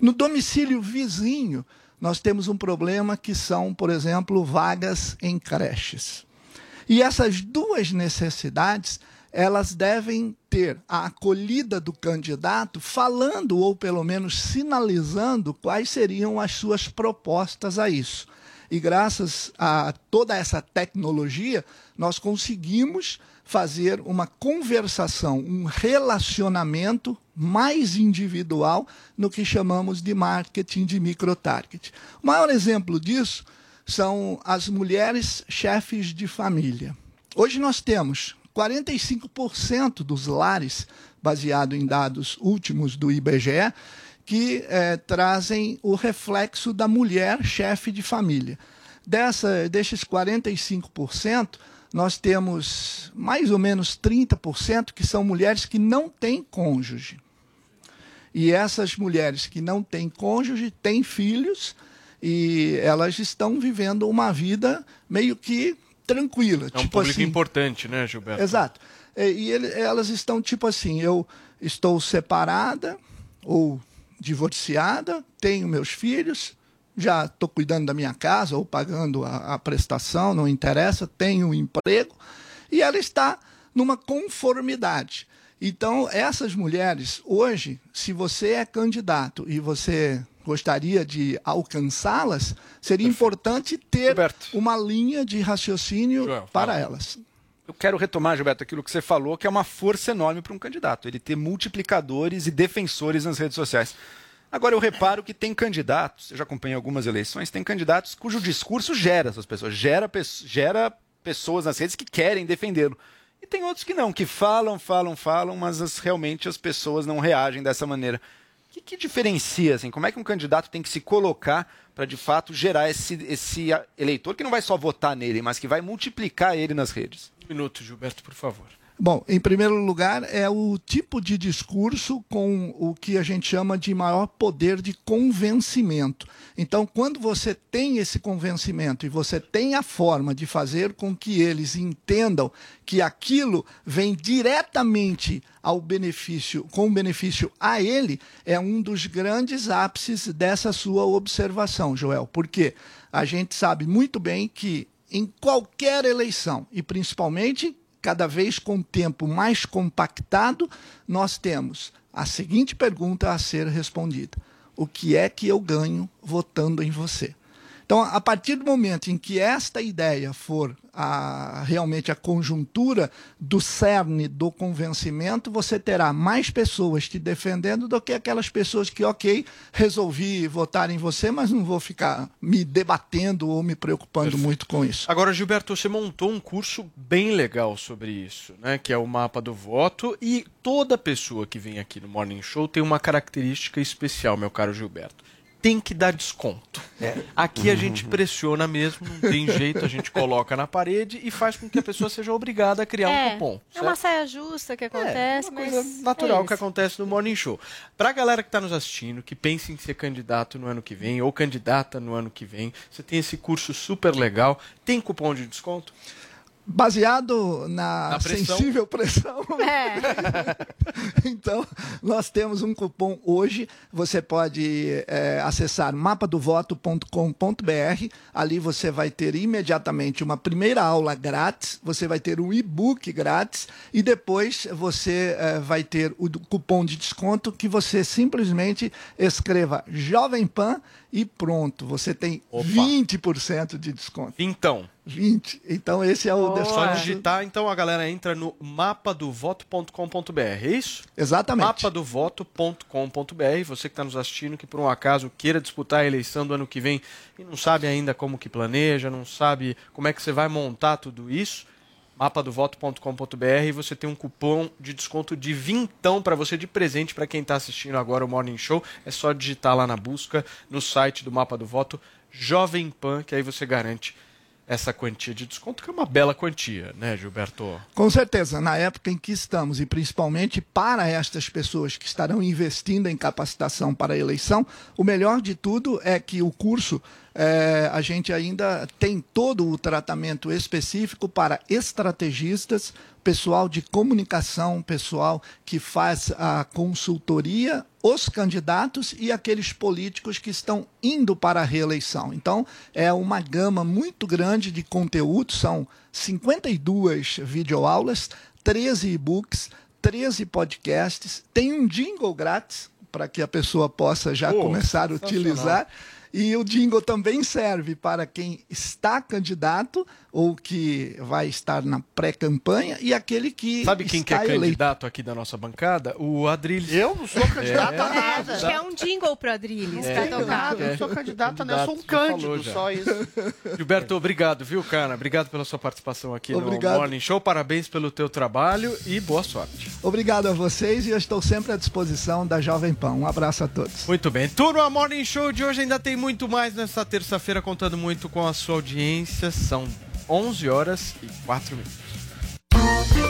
No domicílio vizinho, nós temos um problema que são, por exemplo, vagas em creches. E essas duas necessidades elas devem ter a acolhida do candidato falando ou pelo menos sinalizando quais seriam as suas propostas a isso. E graças a toda essa tecnologia, nós conseguimos fazer uma conversação, um relacionamento mais individual no que chamamos de marketing de microtarget. O maior exemplo disso são as mulheres chefes de família. Hoje nós temos 45% dos lares, baseado em dados últimos do IBGE, que eh, trazem o reflexo da mulher chefe de família. Dessa, desses 45%, nós temos mais ou menos 30% que são mulheres que não têm cônjuge. E essas mulheres que não têm cônjuge têm filhos e elas estão vivendo uma vida meio que tranquila. É um tipo público assim, importante, né, Gilberto? Exato. E ele, elas estão tipo assim, eu estou separada ou divorciada, tenho meus filhos, já estou cuidando da minha casa ou pagando a, a prestação, não interessa, tenho um emprego, e ela está numa conformidade. Então, essas mulheres, hoje, se você é candidato e você gostaria de alcançá-las, seria importante ter uma linha de raciocínio Joel, para elas. Eu quero retomar, Gilberto, aquilo que você falou, que é uma força enorme para um candidato, ele ter multiplicadores e defensores nas redes sociais. Agora, eu reparo que tem candidatos, eu já acompanhei algumas eleições, tem candidatos cujo discurso gera essas pessoas, gera, gera pessoas nas redes que querem defendê-lo. E tem outros que não, que falam, falam, falam, mas as, realmente as pessoas não reagem dessa maneira. O que, que, diferencia, assim, como é que um candidato tem que se colocar para de fato gerar esse, esse eleitor que não vai só votar nele, mas que vai multiplicar ele nas redes? Um minuto, Gilberto, por favor. Bom, em primeiro lugar, é o tipo de discurso com o que a gente chama de maior poder de convencimento. Então, quando você tem esse convencimento e você tem a forma de fazer com que eles entendam que aquilo vem diretamente ao benefício, com benefício a ele, é um dos grandes ápices dessa sua observação, Joel. Porque a gente sabe muito bem que em qualquer eleição, e principalmente cada vez com tempo mais compactado, nós temos a seguinte pergunta a ser respondida: O que é que eu ganho votando em você? Então, a partir do momento em que esta ideia for a, realmente a conjuntura do cerne do convencimento, você terá mais pessoas te defendendo do que aquelas pessoas que, ok, resolvi votar em você, mas não vou ficar me debatendo ou me preocupando Perfeito. muito com isso. Agora, Gilberto, você montou um curso bem legal sobre isso, né? Que é o mapa do voto e toda pessoa que vem aqui no Morning Show tem uma característica especial, meu caro Gilberto tem que dar desconto. É. Aqui a gente pressiona mesmo, não tem jeito, a gente coloca na parede e faz com que a pessoa seja obrigada a criar é, um cupom. É uma saia justa que acontece, é, uma coisa natural é que acontece no Morning Show. Pra galera que está nos assistindo, que pensa em ser candidato no ano que vem ou candidata no ano que vem, você tem esse curso super legal, tem cupom de desconto? Baseado na, na pressão. sensível pressão. [LAUGHS] É. [LAUGHS] então, nós temos um cupom hoje. Você pode é, acessar mapadovoto.com.br. Ali você vai ter imediatamente uma primeira aula grátis, você vai ter um e-book grátis e depois você é, vai ter o cupom de desconto que você simplesmente escreva Jovem Pan e pronto, você tem Opa. 20% de desconto. Então. 20. Então esse é o oh, Só digitar, então a galera entra no mapadovoto.com.br, é isso? Exatamente. mapadovoto.com.br. Você que está nos assistindo, que por um acaso queira disputar a eleição do ano que vem e não sabe ainda como que planeja, não sabe como é que você vai montar tudo isso, mapadovoto.com.br e você tem um cupom de desconto de vintão para você de presente para quem está assistindo agora o Morning Show. É só digitar lá na busca no site do Mapa do Voto Jovem Pan, que aí você garante essa quantia de desconto, que é uma bela quantia, né, Gilberto? Com certeza. Na época em que estamos, e principalmente para estas pessoas que estarão investindo em capacitação para a eleição, o melhor de tudo é que o curso é, a gente ainda tem todo o tratamento específico para estrategistas, pessoal de comunicação, pessoal que faz a consultoria, os candidatos e aqueles políticos que estão indo para a reeleição. Então, é uma gama muito grande de conteúdos, são 52 videoaulas, 13 e-books, 13 podcasts, tem um jingle grátis para que a pessoa possa já oh, começar a utilizar. E o jingle também serve para quem está candidato ou que vai estar na pré-campanha e aquele que Sabe quem está que é eleito. candidato aqui da nossa bancada? O Adriles. Eu não sou candidato é. a nada. Acho que é um jingle pro Adriles. É. Não nada, eu não sou candidato, né? Eu sou um cândido, só isso. [LAUGHS] Gilberto, obrigado, viu, cara? Obrigado pela sua participação aqui obrigado. no Morning Show. Parabéns pelo teu trabalho e boa sorte. Obrigado a vocês e eu estou sempre à disposição da Jovem Pan. Um abraço a todos. Muito bem. Turma Morning Show de hoje ainda tem muito mais nessa terça-feira, contando muito com a sua audiência. São 11 horas e 4 minutos.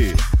Yeah.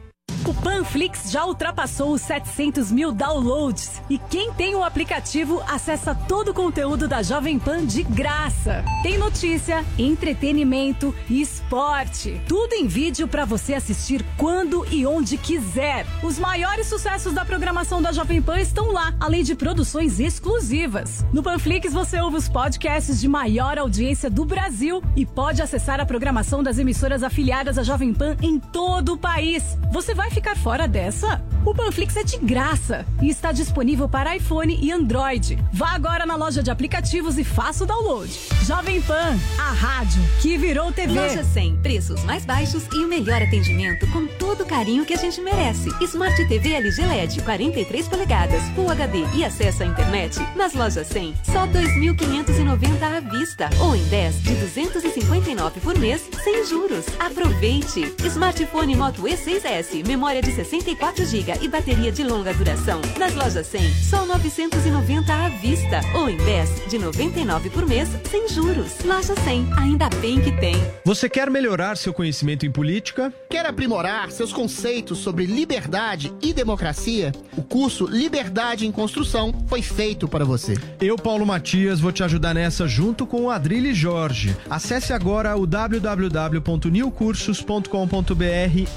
O Panflix já ultrapassou os 700 mil downloads e quem tem o aplicativo acessa todo o conteúdo da Jovem Pan de graça. Tem notícia, entretenimento e esporte. Tudo em vídeo para você assistir quando e onde quiser. Os maiores sucessos da programação da Jovem Pan estão lá, além de produções exclusivas. No Panflix você ouve os podcasts de maior audiência do Brasil e pode acessar a programação das emissoras afiliadas à Jovem Pan em todo o país. Você vai ficar ficar fora dessa? O Panflix é de graça e está disponível para iPhone e Android. Vá agora na loja de aplicativos e faça o download. Jovem Pan, a rádio que virou TV. Loja 100, preços mais baixos e o melhor atendimento com todo o carinho que a gente merece. Smart TV LG LED 43 polegadas, Full HD e acesso à internet. Nas lojas 100, só 2.590 à vista ou em 10 de 259 por mês sem juros. Aproveite! Smartphone Moto E6S, memória de 64 GB e bateria de longa duração. Nas lojas 100, só 990 à vista ou em 10 de 99 por mês sem juros. Loja 100, ainda bem que tem. Você quer melhorar seu conhecimento em política? Quer aprimorar seus conceitos sobre liberdade e democracia? O curso Liberdade em Construção foi feito para você. Eu, Paulo Matias, vou te ajudar nessa junto com o Adrilho Jorge. Acesse agora o www.newcursos.com.br,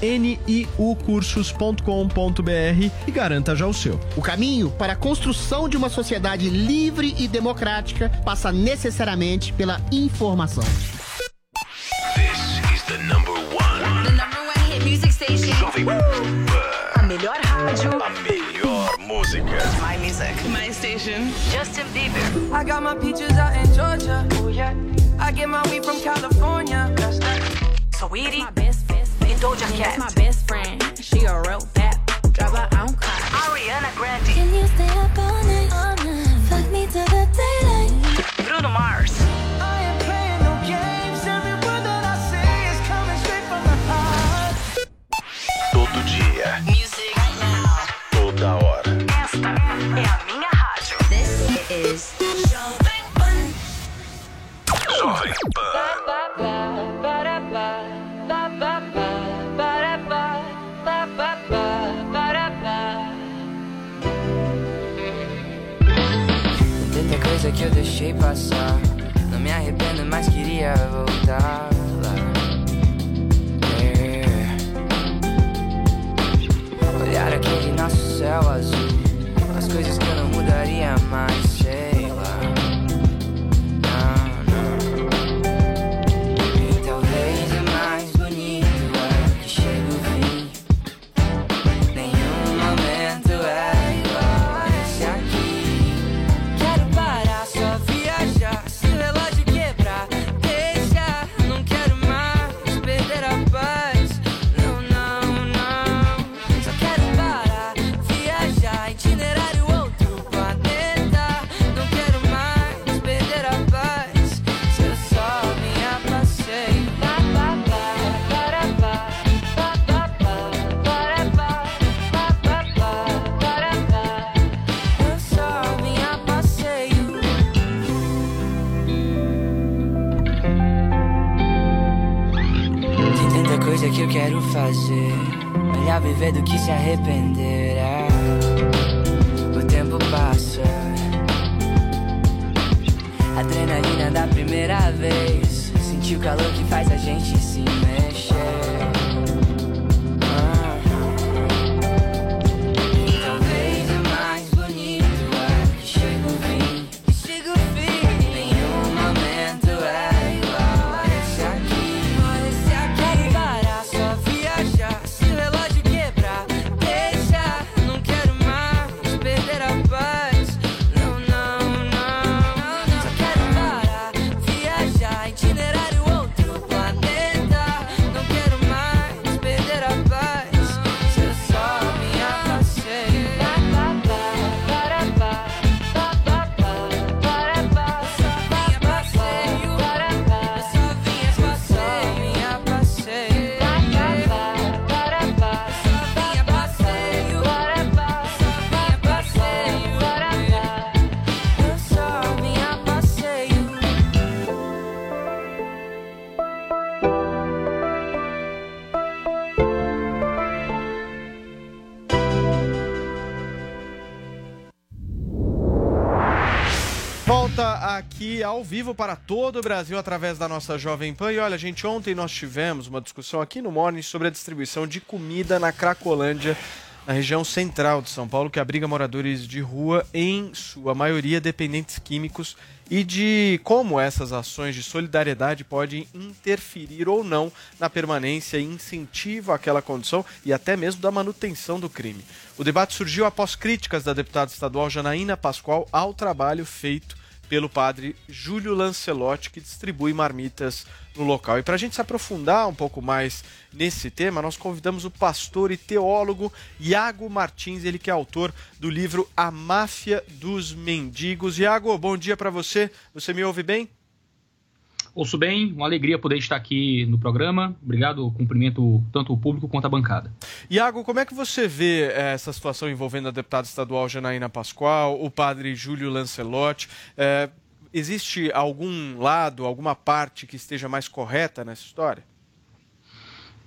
niucursos.com.br e garanta já o seu. O caminho para a construção de uma sociedade livre e democrática passa necessariamente pela informação. This is the number one. The number one hit music station. Jovem Pan. A melhor rádio. A melhor música. My music. My station. Justin Bieber. I got my peaches out in Georgia. Oh yeah. I get my weed from California. That's that. Sweetie. My best Doja Cat. my best friend. She a real bad. Drive her own car. Ariana Grande. Can you stay up all night? All night. Fuck me to the daylight. Bruno Mars. I ain't playing no games. Every word that I say is coming straight from the heart. Todo dia. Music. Toda hora. Esta é a minha rádio. This is Jovem Pan. Jovem Pan. Tanta coisa que eu deixei passar. Não me arrependo, mas queria voltar lá. É. Olhar aquele nosso céu azul. As coisas que eu não mudaria mais, Melhor viver do que se aqui ao vivo para todo o Brasil através da nossa Jovem Pan. E olha, gente, ontem nós tivemos uma discussão aqui no Morning sobre a distribuição de comida na Cracolândia na região central de São Paulo, que abriga moradores de rua, em sua maioria dependentes químicos, e de como essas ações de solidariedade podem interferir ou não na permanência e incentivo àquela condição e até mesmo da manutenção do crime. O debate surgiu após críticas da deputada estadual Janaína Pascoal ao trabalho feito pelo padre Júlio Lancelotti, que distribui marmitas no local. E para a gente se aprofundar um pouco mais nesse tema, nós convidamos o pastor e teólogo Iago Martins, ele que é autor do livro A Máfia dos Mendigos. Iago, bom dia para você. Você me ouve bem? Ouço bem, uma alegria poder estar aqui no programa. Obrigado, cumprimento tanto o público quanto a bancada. Iago, como é que você vê eh, essa situação envolvendo a deputada estadual Janaína Pascoal, o padre Júlio Lancelotti? Eh, existe algum lado, alguma parte que esteja mais correta nessa história?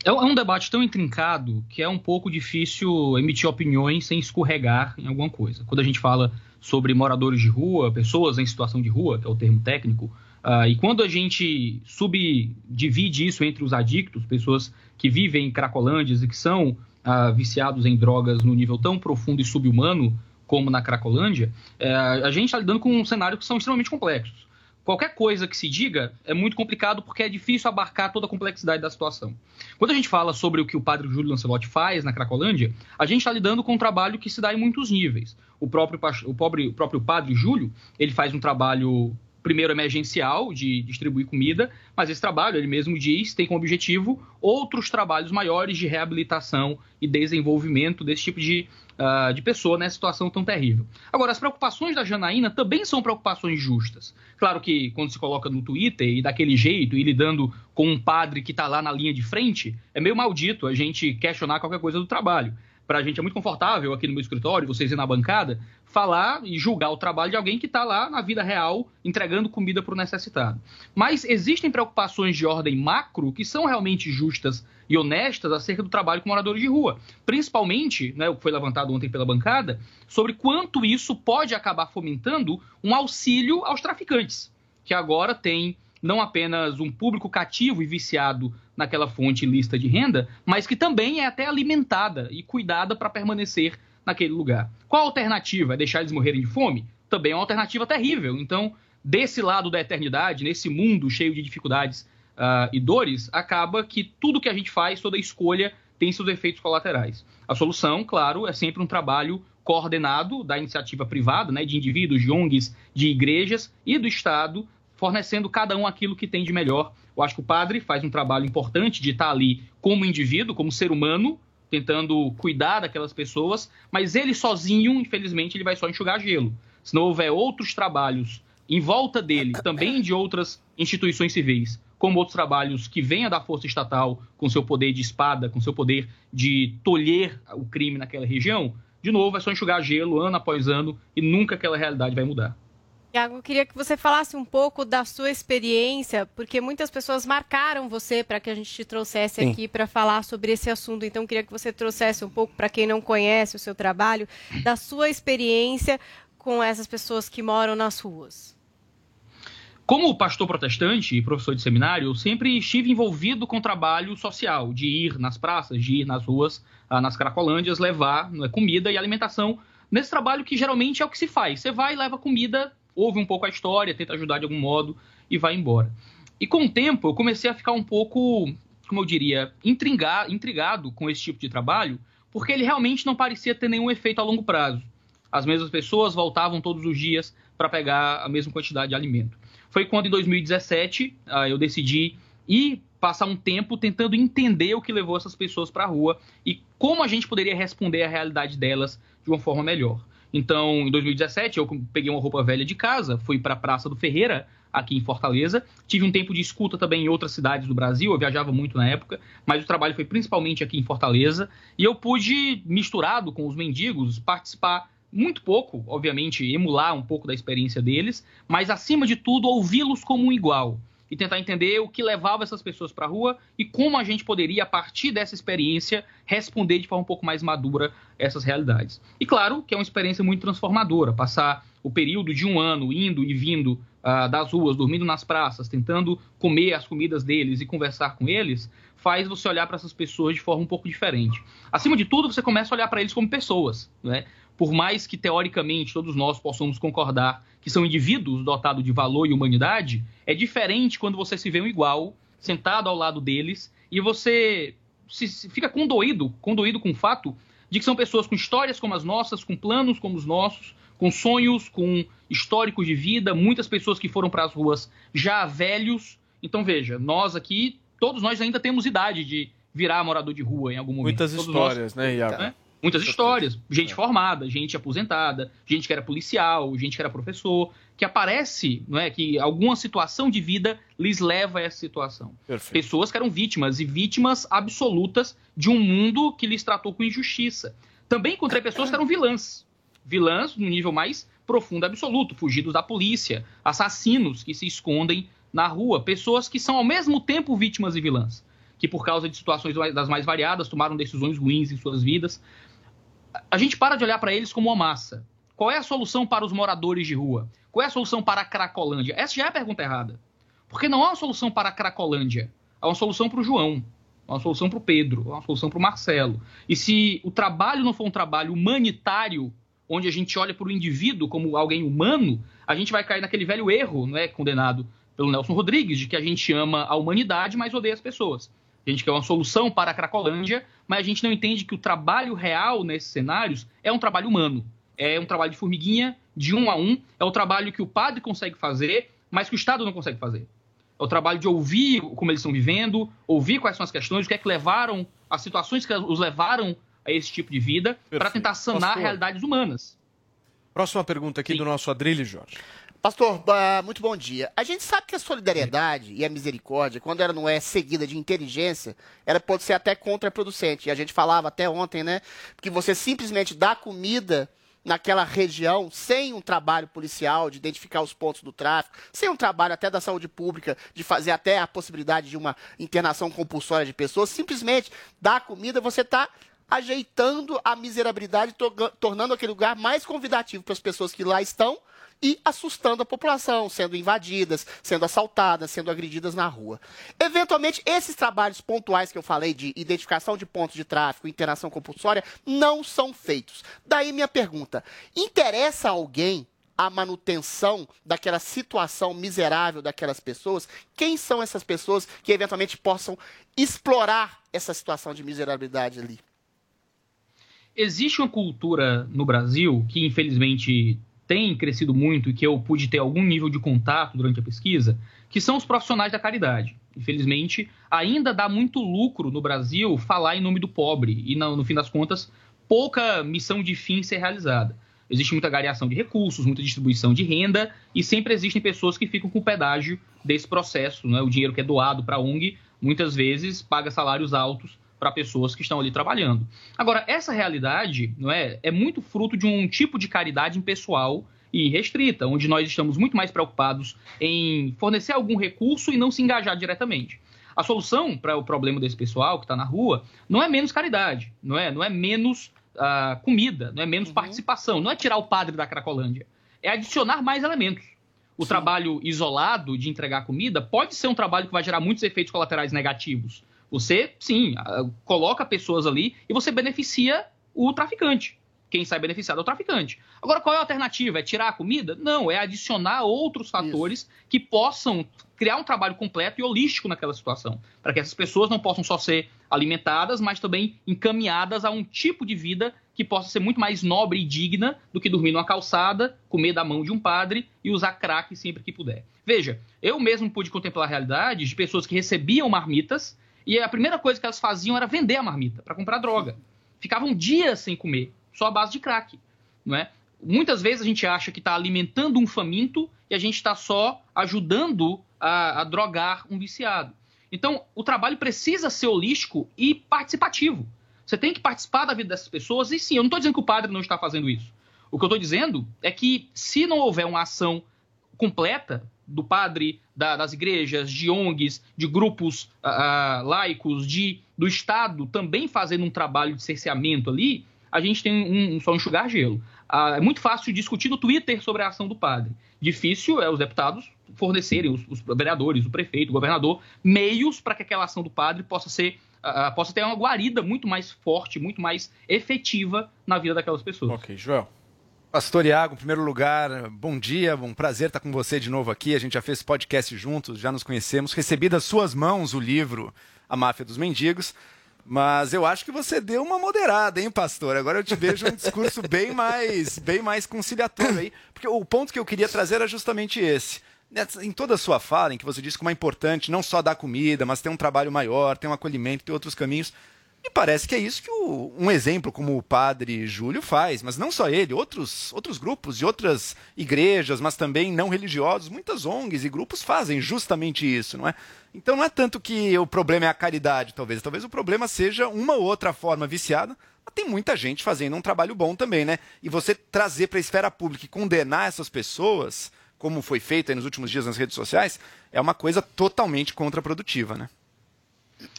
É é um debate tão intrincado que é um pouco difícil emitir opiniões sem escorregar em alguma coisa. Quando a gente fala sobre moradores de rua, pessoas em situação de rua, que é o termo técnico, ah, e quando a gente subdivide isso entre os adictos, pessoas que vivem em cracolândias e que são ah, viciados em drogas no nível tão profundo e subhumano como na Cracolândia, eh, a gente está lidando com um cenário que são extremamente complexos. Qualquer coisa que se diga é muito complicado porque é difícil abarcar toda a complexidade da situação. Quando a gente fala sobre o que o padre Júlio Lancelotti faz na Cracolândia, a gente está lidando com um trabalho que se dá em muitos níveis. O próprio, o pobre- o próprio padre Júlio, ele faz um trabalho primeiro emergencial de distribuir comida, mas esse trabalho, ele mesmo diz, tem como objetivo outros trabalhos maiores de reabilitação e desenvolvimento desse tipo de, ah, de pessoa nessa situação tão terrível. Agora, as preocupações da Janaína também são preocupações justas. Claro que quando se coloca no Twitter e daquele jeito, e lidando com um padre que está lá na linha de frente, é meio maldito a gente questionar qualquer coisa do trabalho. Para a gente é muito confortável aqui no meu escritório, vocês ir na bancada, falar e julgar o trabalho de alguém que está lá na vida real entregando comida para o necessitado. Mas existem preocupações de ordem macro que são realmente justas e honestas acerca do trabalho com moradores de rua. Principalmente, né, o que foi levantado ontem pela bancada, sobre quanto isso pode acabar fomentando um auxílio aos traficantes, que agora tem não apenas um público cativo e viciado naquela fonte lista de renda, mas que também é até alimentada e cuidada para permanecer naquele lugar. Qual a alternativa? É deixar eles morrerem de fome? Também é uma alternativa terrível. Então, desse lado da eternidade, nesse mundo cheio de dificuldades ah, e dores, acaba que tudo que a gente faz, toda escolha, tem seus efeitos colaterais. A solução, claro, é sempre um trabalho coordenado da iniciativa privada, né, de indivíduos, de ONGs, de igrejas e do Estado, fornecendo cada um aquilo que tem de melhor. Eu acho que o padre faz um trabalho importante de estar ali como indivíduo, como ser humano, tentando cuidar daquelas pessoas, mas ele sozinho, infelizmente, ele vai só enxugar gelo. Se não houver outros trabalhos em volta dele, também de outras instituições civis, como outros trabalhos que venha da força estatal, com seu poder de espada, com seu poder de tolher o crime naquela região, de novo é só enxugar gelo ano após ano e nunca aquela realidade vai mudar. Tiago, eu queria que você falasse um pouco da sua experiência, porque muitas pessoas marcaram você para que a gente te trouxesse Sim. aqui para falar sobre esse assunto. Então, eu queria que você trouxesse um pouco, para quem não conhece o seu trabalho, da sua experiência com essas pessoas que moram nas ruas. Como pastor protestante e professor de seminário, eu sempre estive envolvido com trabalho social, de ir nas praças, de ir nas ruas, ah, nas cracolândias, levar né, comida e alimentação. Nesse trabalho que geralmente é o que se faz. Você vai, leva comida, ouve um pouco a história, tenta ajudar de algum modo e vai embora. E com o tempo eu comecei a ficar um pouco, como eu diria, intriga- intrigado com esse tipo de trabalho, porque ele realmente não parecia ter nenhum efeito a longo prazo. As mesmas pessoas voltavam todos os dias para pegar a mesma quantidade de alimento. Foi quando, em 2017, ah, eu decidi ir passar um tempo tentando entender o que levou essas pessoas para a rua e como a gente poderia responder à realidade delas de uma forma melhor. Então, em 2017, eu peguei uma roupa velha de casa, fui para a Praça do Ferreira, aqui em Fortaleza. Tive um tempo de escuta também em outras cidades do Brasil, eu viajava muito na época, mas o trabalho foi principalmente aqui em Fortaleza. E eu pude, misturado com os mendigos, participar muito pouco, obviamente, emular um pouco da experiência deles, mas acima de tudo, ouvi-los como um igual e tentar entender o que levava essas pessoas para a rua e como a gente poderia, a partir dessa experiência, responder de forma um pouco mais madura essas realidades. E claro que é uma experiência muito transformadora, passar o período de um ano indo e vindo ah, das ruas, dormindo nas praças, tentando comer as comidas deles e conversar com eles, faz você olhar para essas pessoas de forma um pouco diferente. Acima de tudo, você começa a olhar para eles como pessoas, né? Por mais que teoricamente todos nós possamos concordar que são indivíduos dotados de valor e humanidade, é diferente quando você se vê um igual sentado ao lado deles e você se, se fica condoído, condoído com o fato de que são pessoas com histórias como as nossas, com planos como os nossos, com sonhos, com históricos de vida, muitas pessoas que foram para as ruas já velhos. Então veja, nós aqui, todos nós ainda temos idade de virar morador de rua em algum momento. Muitas Todos histórias, nós, né, Iago? né? Muitas histórias. Gente formada, gente aposentada, gente que era policial, gente que era professor, que aparece, não é, que alguma situação de vida lhes leva a essa situação. Perfeito. Pessoas que eram vítimas e vítimas absolutas de um mundo que lhes tratou com injustiça. Também encontrei pessoas que eram vilãs. Vilãs no nível mais profundo absoluto, fugidos da polícia, assassinos que se escondem na rua, pessoas que são ao mesmo tempo vítimas e vilãs, que por causa de situações das mais variadas tomaram decisões ruins em suas vidas. A gente para de olhar para eles como uma massa. Qual é a solução para os moradores de rua? Qual é a solução para a Cracolândia? Essa já é a pergunta errada. Porque não há uma solução para a Cracolândia. Há uma solução para o João. Há uma solução para o Pedro. Há uma solução para o Marcelo. E se o trabalho não for um trabalho humanitário, onde a gente olha para o indivíduo como alguém humano, a gente vai cair naquele velho erro, não é condenado pelo Nelson Rodrigues, de que a gente ama a humanidade, mas odeia as pessoas. A gente quer uma solução para a Cracolândia, mas a gente não entende que o trabalho real nesses cenários é um trabalho humano. É um trabalho de formiguinha, de um a um. É o trabalho que o padre consegue fazer, mas que o Estado não consegue fazer. É o trabalho de ouvir como eles estão vivendo, ouvir quais são as questões, o que é que levaram, as situações que os levaram a esse tipo de vida, para tentar sanar Pastor. realidades humanas. Próxima pergunta aqui do nosso Adrilho Jorge. Pastor, muito bom dia. A gente sabe que a solidariedade e a misericórdia, quando ela não é seguida de inteligência, ela pode ser até contraproducente. E a gente falava até ontem, né? Que você simplesmente dá comida naquela região sem um trabalho policial de identificar os pontos do tráfico, sem um trabalho até da saúde pública de fazer até a possibilidade de uma internação compulsória de pessoas, simplesmente dá comida, você está ajeitando a miserabilidade, tornando aquele lugar mais convidativo para as pessoas que lá estão e assustando a população, sendo invadidas, sendo assaltadas, sendo agredidas na rua. Eventualmente, esses trabalhos pontuais que eu falei de identificação de pontos de tráfico, internação compulsória, não são feitos. Daí minha pergunta: interessa a alguém a manutenção daquela situação miserável daquelas pessoas? Quem são essas pessoas que eventualmente possam explorar essa situação de miserabilidade ali? Existe uma cultura no Brasil que, infelizmente, tem crescido muito e que eu pude ter algum nível de contato durante a pesquisa, que são os profissionais da caridade. Infelizmente, ainda dá muito lucro no Brasil falar em nome do pobre e, no, fim das contas, pouca missão de fim ser realizada. Existe muita gareação de recursos, muita distribuição de renda e sempre existem pessoas que ficam com o pedágio desse processo. Né? O dinheiro que é doado para a ONG, muitas vezes, paga salários altos para pessoas que estão ali trabalhando. Agora, essa realidade não é, é muito fruto de um tipo de caridade impessoal e restrita, onde nós estamos muito mais preocupados em fornecer algum recurso e não se engajar diretamente. A solução para o problema desse pessoal que está na rua não é menos caridade, não é, não é menos ah, comida, não é menos participação, não é tirar o padre da Cracolândia, é adicionar mais elementos. O trabalho isolado de entregar comida pode ser um trabalho que vai gerar muitos efeitos colaterais negativos. Você, sim, coloca pessoas ali e você beneficia o traficante. Quem sai beneficiado é o traficante. Agora, qual é a alternativa? É tirar a comida? Não, é adicionar outros fatores que possam criar um trabalho completo e holístico naquela situação. Para que essas pessoas não possam só ser alimentadas, mas também encaminhadas a um tipo de vida que possa ser muito mais nobre e digna do que dormir numa calçada, comer da mão de um padre e usar crack sempre que puder. Veja, eu mesmo pude contemplar a realidade de pessoas que recebiam marmitas e a primeira coisa que elas faziam era vender a marmita para comprar droga. Ficavam dias sem comer, só à base de crack, não é? Muitas vezes a gente acha que está alimentando um faminto e a gente está só ajudando a, a drogar um viciado. Então, o trabalho precisa ser holístico e participativo. Você tem que participar da vida dessas pessoas. E sim, eu não estou dizendo que o padre não está fazendo isso. O que eu estou dizendo é que se não houver uma ação completa do padre, da- das igrejas, de ONGs, de grupos ah, ah, laicos, de, do Estado também fazendo um trabalho de cerceamento ali, a gente tem um, um só enxugar gelo. Ah, é muito fácil discutir no Twitter sobre a ação do padre. Difícil é os deputados fornecerem, os, os vereadores, o prefeito, o governador, meios para que aquela ação do padre possa ser ah, possa ter uma guarida muito mais forte, muito mais efetiva na vida daquelas pessoas. Ok, Joel. Pastor Iago, em primeiro lugar, bom dia, um prazer estar com você de novo aqui. A gente já fez podcast juntos, já nos conhecemos. Recebi das suas mãos o livro A Máfia dos Mendigos. Mas eu acho que você deu uma moderada, hein, pastor? Agora eu te vejo um discurso [LAUGHS] bem mais, bem mais conciliatório aí. Porque o ponto que eu queria trazer era justamente esse. Em toda a sua fala, em que você disse como é importante não só dar comida, mas ter um trabalho maior, ter um acolhimento, ter outros caminhos. Me parece que é isso que o- um exemplo como o padre Júlio faz, mas não só ele, outros, outros grupos de outras igrejas, mas também não religiosos, muitas ONGs e grupos fazem justamente isso, não é? Então não é tanto que o problema é a caridade, talvez, talvez o problema seja uma ou outra forma viciada, mas tem muita gente fazendo um trabalho bom também, né? E você trazer para a esfera pública e condenar essas pessoas, como foi feito nos últimos dias nas redes sociais, é uma coisa totalmente contraprodutiva, né?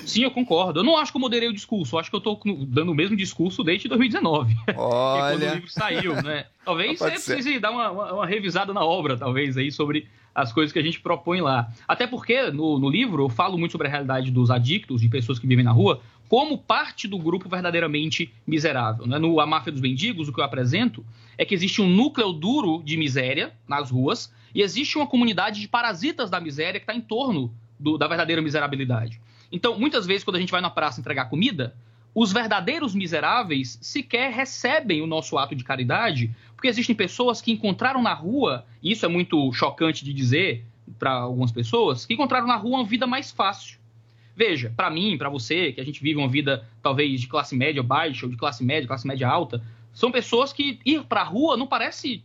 Sim, eu concordo. Eu não acho que eu moderei o discurso. Eu acho que eu estou dando o mesmo discurso desde 2019. [LAUGHS] que é quando o Olha. livro saiu, né? [LAUGHS] Talvez você ser. precise dar uma, uma- uma revisada na obra, talvez, aí, sobre as coisas que a gente propõe lá. Até porque, no, no livro, eu falo muito sobre a realidade dos adictos, de pessoas que vivem na rua, como parte do grupo verdadeiramente miserável. Né? No A Máfia dos Mendigos, o que eu apresento é que existe um núcleo duro de miséria nas ruas e existe uma comunidade de parasitas da miséria que está em torno do- da verdadeira miserabilidade. Então, muitas vezes, quando a gente vai na praça entregar comida, os verdadeiros miseráveis sequer recebem o nosso ato de caridade, porque existem pessoas que encontraram na rua, e isso é muito chocante de dizer para algumas pessoas, que encontraram na rua uma vida mais fácil. Veja, para mim, para você, que a gente vive uma vida talvez de classe média baixa ou de classe média, classe média alta, são pessoas que ir para a rua não parece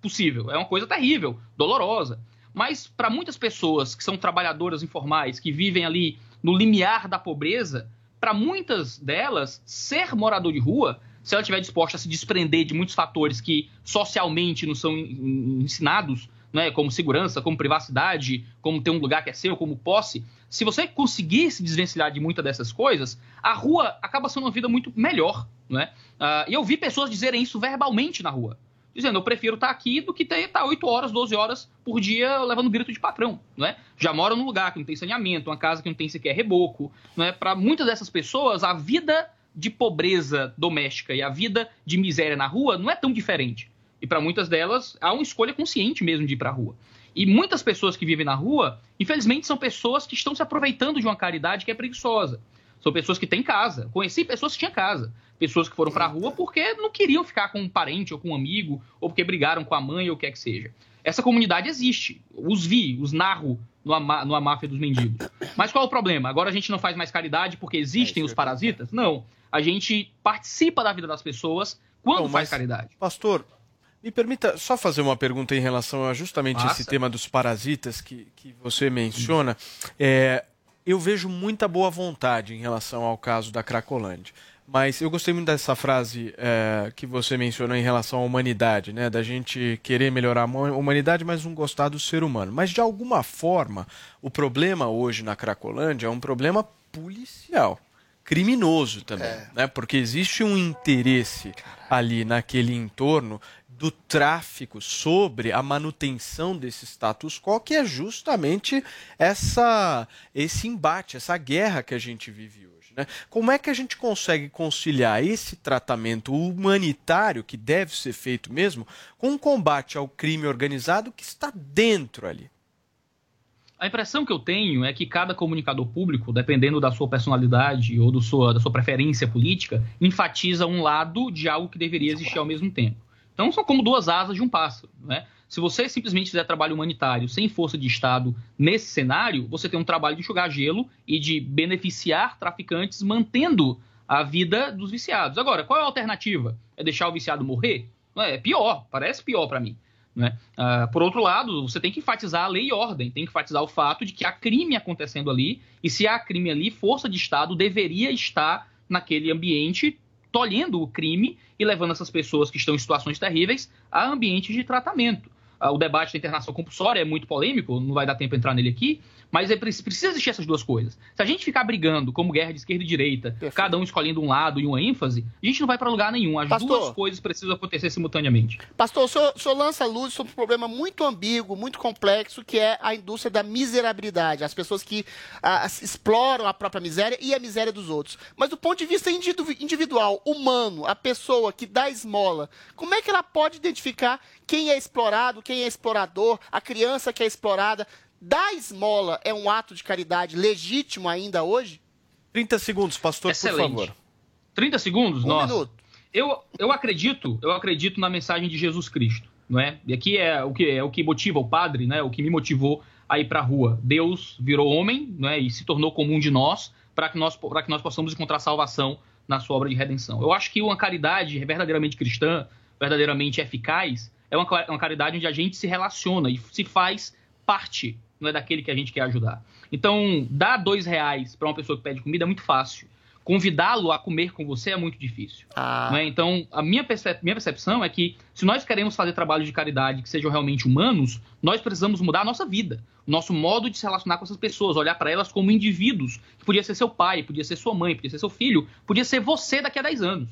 possível, é uma coisa terrível, dolorosa. Mas para muitas pessoas que são trabalhadoras informais, que vivem ali no limiar da pobreza, para muitas delas, ser morador de rua, se ela estiver disposta a se desprender de muitos fatores que socialmente não são en- ensinados, né, como segurança, como privacidade, como ter um lugar que é seu, como posse, se você conseguir se desvencilhar de muitas dessas coisas, a rua acaba sendo uma vida muito melhor. Né? Ah, e eu vi pessoas dizerem isso verbalmente na rua dizendo, eu prefiro estar aqui do que estar 8 horas, 12 horas por dia levando grito de patrão, não é? Já mora num lugar que não tem saneamento, uma casa que não tem sequer reboco, não é? Para muitas dessas pessoas, a vida de pobreza doméstica e a vida de miséria na rua não é tão diferente. E para muitas delas, há uma escolha consciente mesmo de ir para a rua. E muitas pessoas que vivem na rua, infelizmente, são pessoas que estão se aproveitando de uma caridade que é preguiçosa. São pessoas que têm casa. Conheci pessoas que tinham casa. Pessoas que foram pra rua porque não queriam ficar com um parente ou com um amigo, ou porque brigaram com a mãe ou o que é que seja. Essa comunidade existe. Os vi, os narro no, ama, no A Máfia dos Mendigos. Mas qual é o problema? Agora a gente não faz mais caridade porque existem os parasitas? Não. A gente participa da vida das pessoas quando Não, faz caridade. Pastor, me permita só fazer uma pergunta em relação a justamente Faça. esse tema dos parasitas que, que você menciona. É, eu vejo muita boa vontade em relação ao caso da Cracolândia. Mas eu gostei muito dessa frase é, que você mencionou em relação à humanidade, né? Da gente querer melhorar a huma- humanidade, mas não gostar do ser humano. Mas de alguma forma, o problema hoje na Cracolândia é um problema policial, criminoso também, né? Porque existe um interesse ali naquele entorno do tráfico sobre a manutenção desse status quo, que é justamente essa esse embate, essa guerra que a gente vive hoje. Né? Como é que a gente consegue conciliar esse tratamento humanitário, que deve ser feito mesmo, com o combate ao crime organizado que está dentro ali? A impressão que eu tenho é que cada comunicador público, dependendo da sua personalidade ou do sua, da sua preferência política, enfatiza um lado de algo que deveria existir ao mesmo tempo. Então são como duas asas de um pássaro. Né? Se você simplesmente fizer trabalho humanitário sem força de Estado nesse cenário, você tem um trabalho de enxugar gelo e de beneficiar traficantes mantendo a vida dos viciados. Agora, qual é a alternativa? É deixar o viciado morrer? É, é pior, parece pior para mim. Né? Ah, por outro lado, você tem que enfatizar a lei e ordem, tem que enfatizar o fato de que há crime acontecendo ali, e se há crime ali, força de Estado deveria estar naquele ambiente tolhendo o crime e levando essas pessoas que estão em situações terríveis a ambientes de tratamento. Ah, o debate da internação compulsória é muito polêmico, não vai dar tempo para entrar nele aqui, mas é, preci- precisa existir essas duas coisas. Se a gente ficar brigando como guerra de esquerda e direita, cada um escolhendo um lado e uma ênfase, a gente não vai para lugar nenhum. As Pastor. duas coisas precisam acontecer simultaneamente. Pastor, o senhor, o senhor lança luz sobre um problema muito ambíguo, muito complexo, que é a indústria da miserabilidade. As pessoas que ah, exploram a própria miséria e a miséria dos outros. Mas do ponto de vista individu- individual, humano, a pessoa que dá esmola, como é que ela pode identificar quem é explorado, quem é explorador, a criança que é explorada? Dar esmola é um ato de caridade legítimo ainda hoje? 30 segundos, pastor, Excelente. por favor. 30 segundos? Um Nossa. minuto. Eu, eu acredito, eu acredito na mensagem de Jesus Cristo, não é? E aqui é o que é o que motiva o padre, né? O que me motivou a ir para a rua. Deus virou homem, né? E se tornou comum de nós para que nós para que nós possamos encontrar salvação na sua obra de redenção. Eu acho que uma caridade verdadeiramente cristã, verdadeiramente eficaz, é uma, uma caridade onde a gente se relaciona e se faz parte, não é daquele que a gente quer ajudar. Então, dar dois reais para uma pessoa que pede comida é muito fácil. Convidá-lo a comer com você é muito difícil. Ah. não é? Então, a minha, percep- minha percepção é que se nós queremos fazer trabalho de caridade que sejam realmente humanos, nós precisamos mudar a nossa vida, o nosso modo de se relacionar com essas pessoas, olhar para elas como indivíduos, que podia ser seu pai, podia ser sua mãe, podia ser seu filho, podia ser você daqui a 10 anos.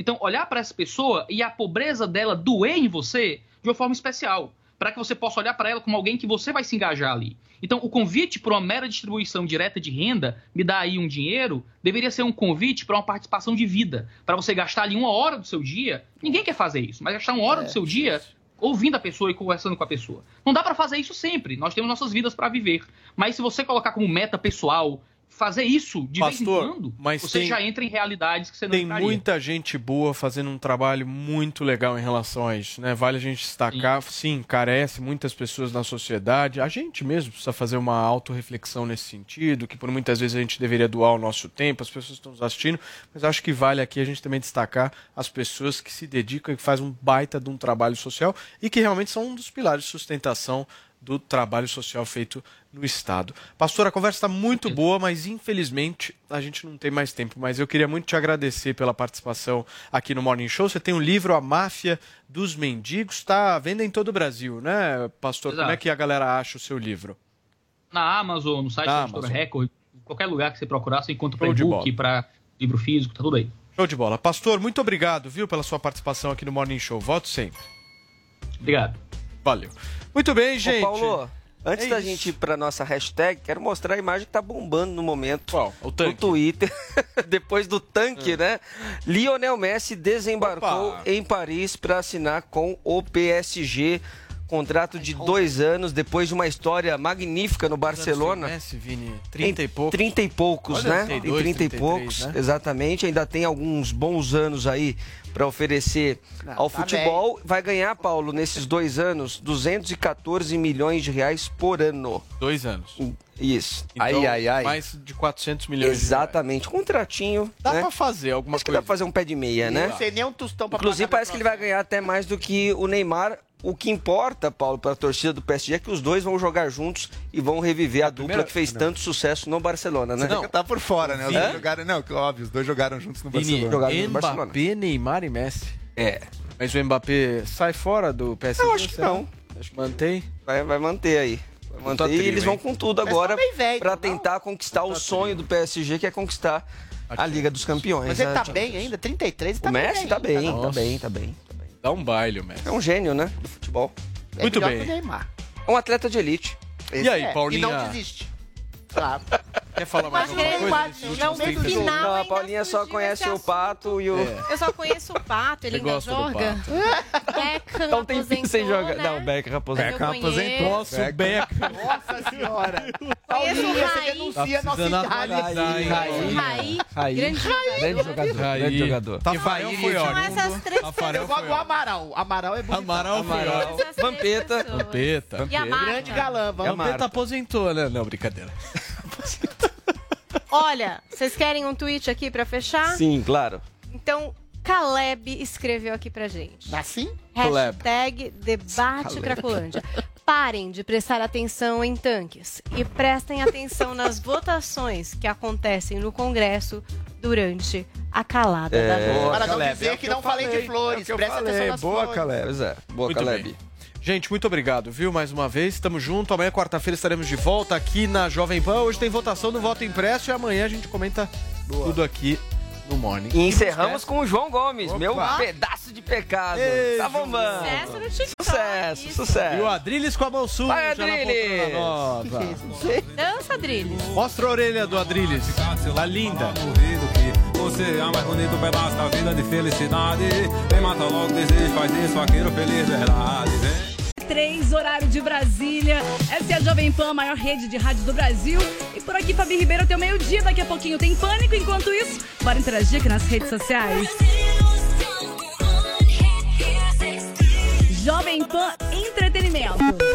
Então, olhar para essa pessoa e a pobreza dela doer em você de uma forma especial, para que você possa olhar para ela como alguém que você vai se engajar ali. Então, o convite para uma mera distribuição direta de renda, me dá aí um dinheiro, deveria ser um convite para uma participação de vida, para você gastar ali uma hora do seu dia. Ninguém quer fazer isso, mas gastar uma hora do seu dia ouvindo a pessoa e conversando com a pessoa. Não dá para fazer isso sempre. Nós temos nossas vidas para viver. Mas se você colocar como meta pessoal fazer isso de vez Pastor, em quando, mas você tem- já entra em realidades que você não Tem entraria. muita gente boa fazendo um trabalho muito legal em relação a isso, né? Vale a gente destacar, sim, carece muitas pessoas na sociedade. A gente mesmo precisa fazer uma autorreflexão nesse sentido, que por muitas vezes a gente deveria doar o nosso tempo, as pessoas estão nos assistindo, mas acho que vale aqui a gente também destacar as pessoas que se dedicam e que fazem um baita de um trabalho social e que realmente são um dos pilares de sustentação do trabalho social feito no Estado. Pastor, a conversa está muito boa, mas infelizmente a gente não tem mais tempo. Mas eu queria muito te agradecer pela participação aqui no Morning Show. Você tem um livro, A Máfia dos Mendigos, está à venda em todo o Brasil, né, Pastor? Como é Exato. que a galera acha o seu livro? Na Amazon, no site da Amazon. Record, em qualquer lugar que você procurar, você encontra para e-book, para livro físico, tá tudo aí. Show de bola. Pastor, muito obrigado, viu, pela sua participação aqui no Morning Show. Volte sempre. Obrigado. Valeu. Muito bem, gente. Ô, Paulo, antes É da isso. gente ir pra nossa hashtag, quero mostrar a imagem que tá bombando no momento. Qual? O tanque. No Twitter. [LAUGHS] Depois do tanque, né? Lionel Messi desembarcou Opa. em Paris para assinar com o PSG. Contrato de dois anos, depois de uma história magnífica no Barcelona. Messi, Vini, 30 e poucos. 30 e poucos, Olha, né? 32, em 30 e 33, poucos, né? exatamente. Ainda tem alguns bons anos aí para oferecer ao tá futebol. Vai ganhar, Paulo, nesses dois anos, 214 milhões de reais por ano. Dois anos. Isso. Então, mais de 400 milhões de Exatamente. Contratinho. Dá né? pra fazer alguma Acho que coisa. dá pra fazer um pé de meia, né? Não sei nem um tostão pra Inclusive, pagar parece que ele vai ganhar até mais do que o Neymar. O que importa, Paulo, para a torcida do PSG é que os dois vão jogar juntos e vão reviver a dupla primeira- que fez não. tanto sucesso no Barcelona, né? Você tá por fora, né? Os dois jogaram, não, que óbvio, os dois jogaram juntos no Vini, Barcelona. Mbappé, Neymar e Messi. É. Mas o Mbappé sai fora do PSG? Eu acho que será? não. Acho que mantém. Vai, vai manter aí. Vai manter. Puta e trio, eles vão com tudo agora tá velho, para não? tentar conquistar o sonho do PSG, que é conquistar a Liga dos Campeões. Mas ele né? tá bem ainda, 33, ele tá O Messi bem tá bem, tá bem, tá bem. Dá um baile Messi. É um gênio, né? Do futebol. É Muito melhor bem. que o Neymar. É um atleta de elite. Esse E aí, é, Paulinha? E não desiste. Claro. Quer falar mais Mas alguma coisa? não, no 30 final-? Não, a Paulinha só conhece o pato e o. É. Eu só conheço o Pato, ele Você ainda gosta do joga. Beckham Então tem tempo sem jogar. né? Não, o Beckham aposentou. Beckham aposentou. Nossa, o Beckham. Nossa senhora. Conheço o Paulinha, você Raí. denuncia a nossa idade. Raí, Raí. grande jogador. Grande jogador. Raí. Grande jogador. Tafarel foi São ótimo. essas três Tafarel Eu gosto do. Amaral. Amaral é bonito. Amaral foi Amaral. ótimo. Vampeta. Vampeta. E. Grande galã, É Vampeta aposentou, né? Não, brincadeira. [LAUGHS] Olha, vocês querem um tweet aqui pra fechar? Sim, claro. Então, Caleb escreveu aqui pra gente. Assim? Caleb. Hashtag debate Cracolândia. Parem de prestar atenção em tanques e prestem atenção nas [LAUGHS] votações que acontecem no Congresso durante a calada da É. noite. Para não Caleb, dizer é que que não eu falei de falei, flores. é Presta falei, atenção nas boa, flores. Caleb. Pois é. Boa, Muito Caleb. bem. Gente, muito obrigado, viu? Mais uma vez, estamos juntos. Amanhã, quarta-feira, estaremos de volta aqui na Jovem Pan. Hoje tem votação do voto impresso e amanhã a gente comenta tudo aqui no Morning. E encerramos com o João Gomes, meu pedaço de pecado. Ei, tá bombando. Sucesso no TikTok. Sucesso, E sucesso. o Adrilles com a mão suja Vai, Adrilles! Dança, Adrilles. Mostra a orelha do Adrilles. Tá linda. Você é o mais bonito pedaço da vida de felicidade. Vem mata logo desejo, faz isso, vaqueiro feliz, verdade. Vem. 3, horário de Brasília. Essa é a Jovem Pan, a maior rede de rádio do Brasil. E por aqui, Fabi Ribeiro, até o meio-dia. Daqui a pouquinho tem pânico. Enquanto isso, bora interagir aqui nas redes sociais. Jovem Pan Entretenimento.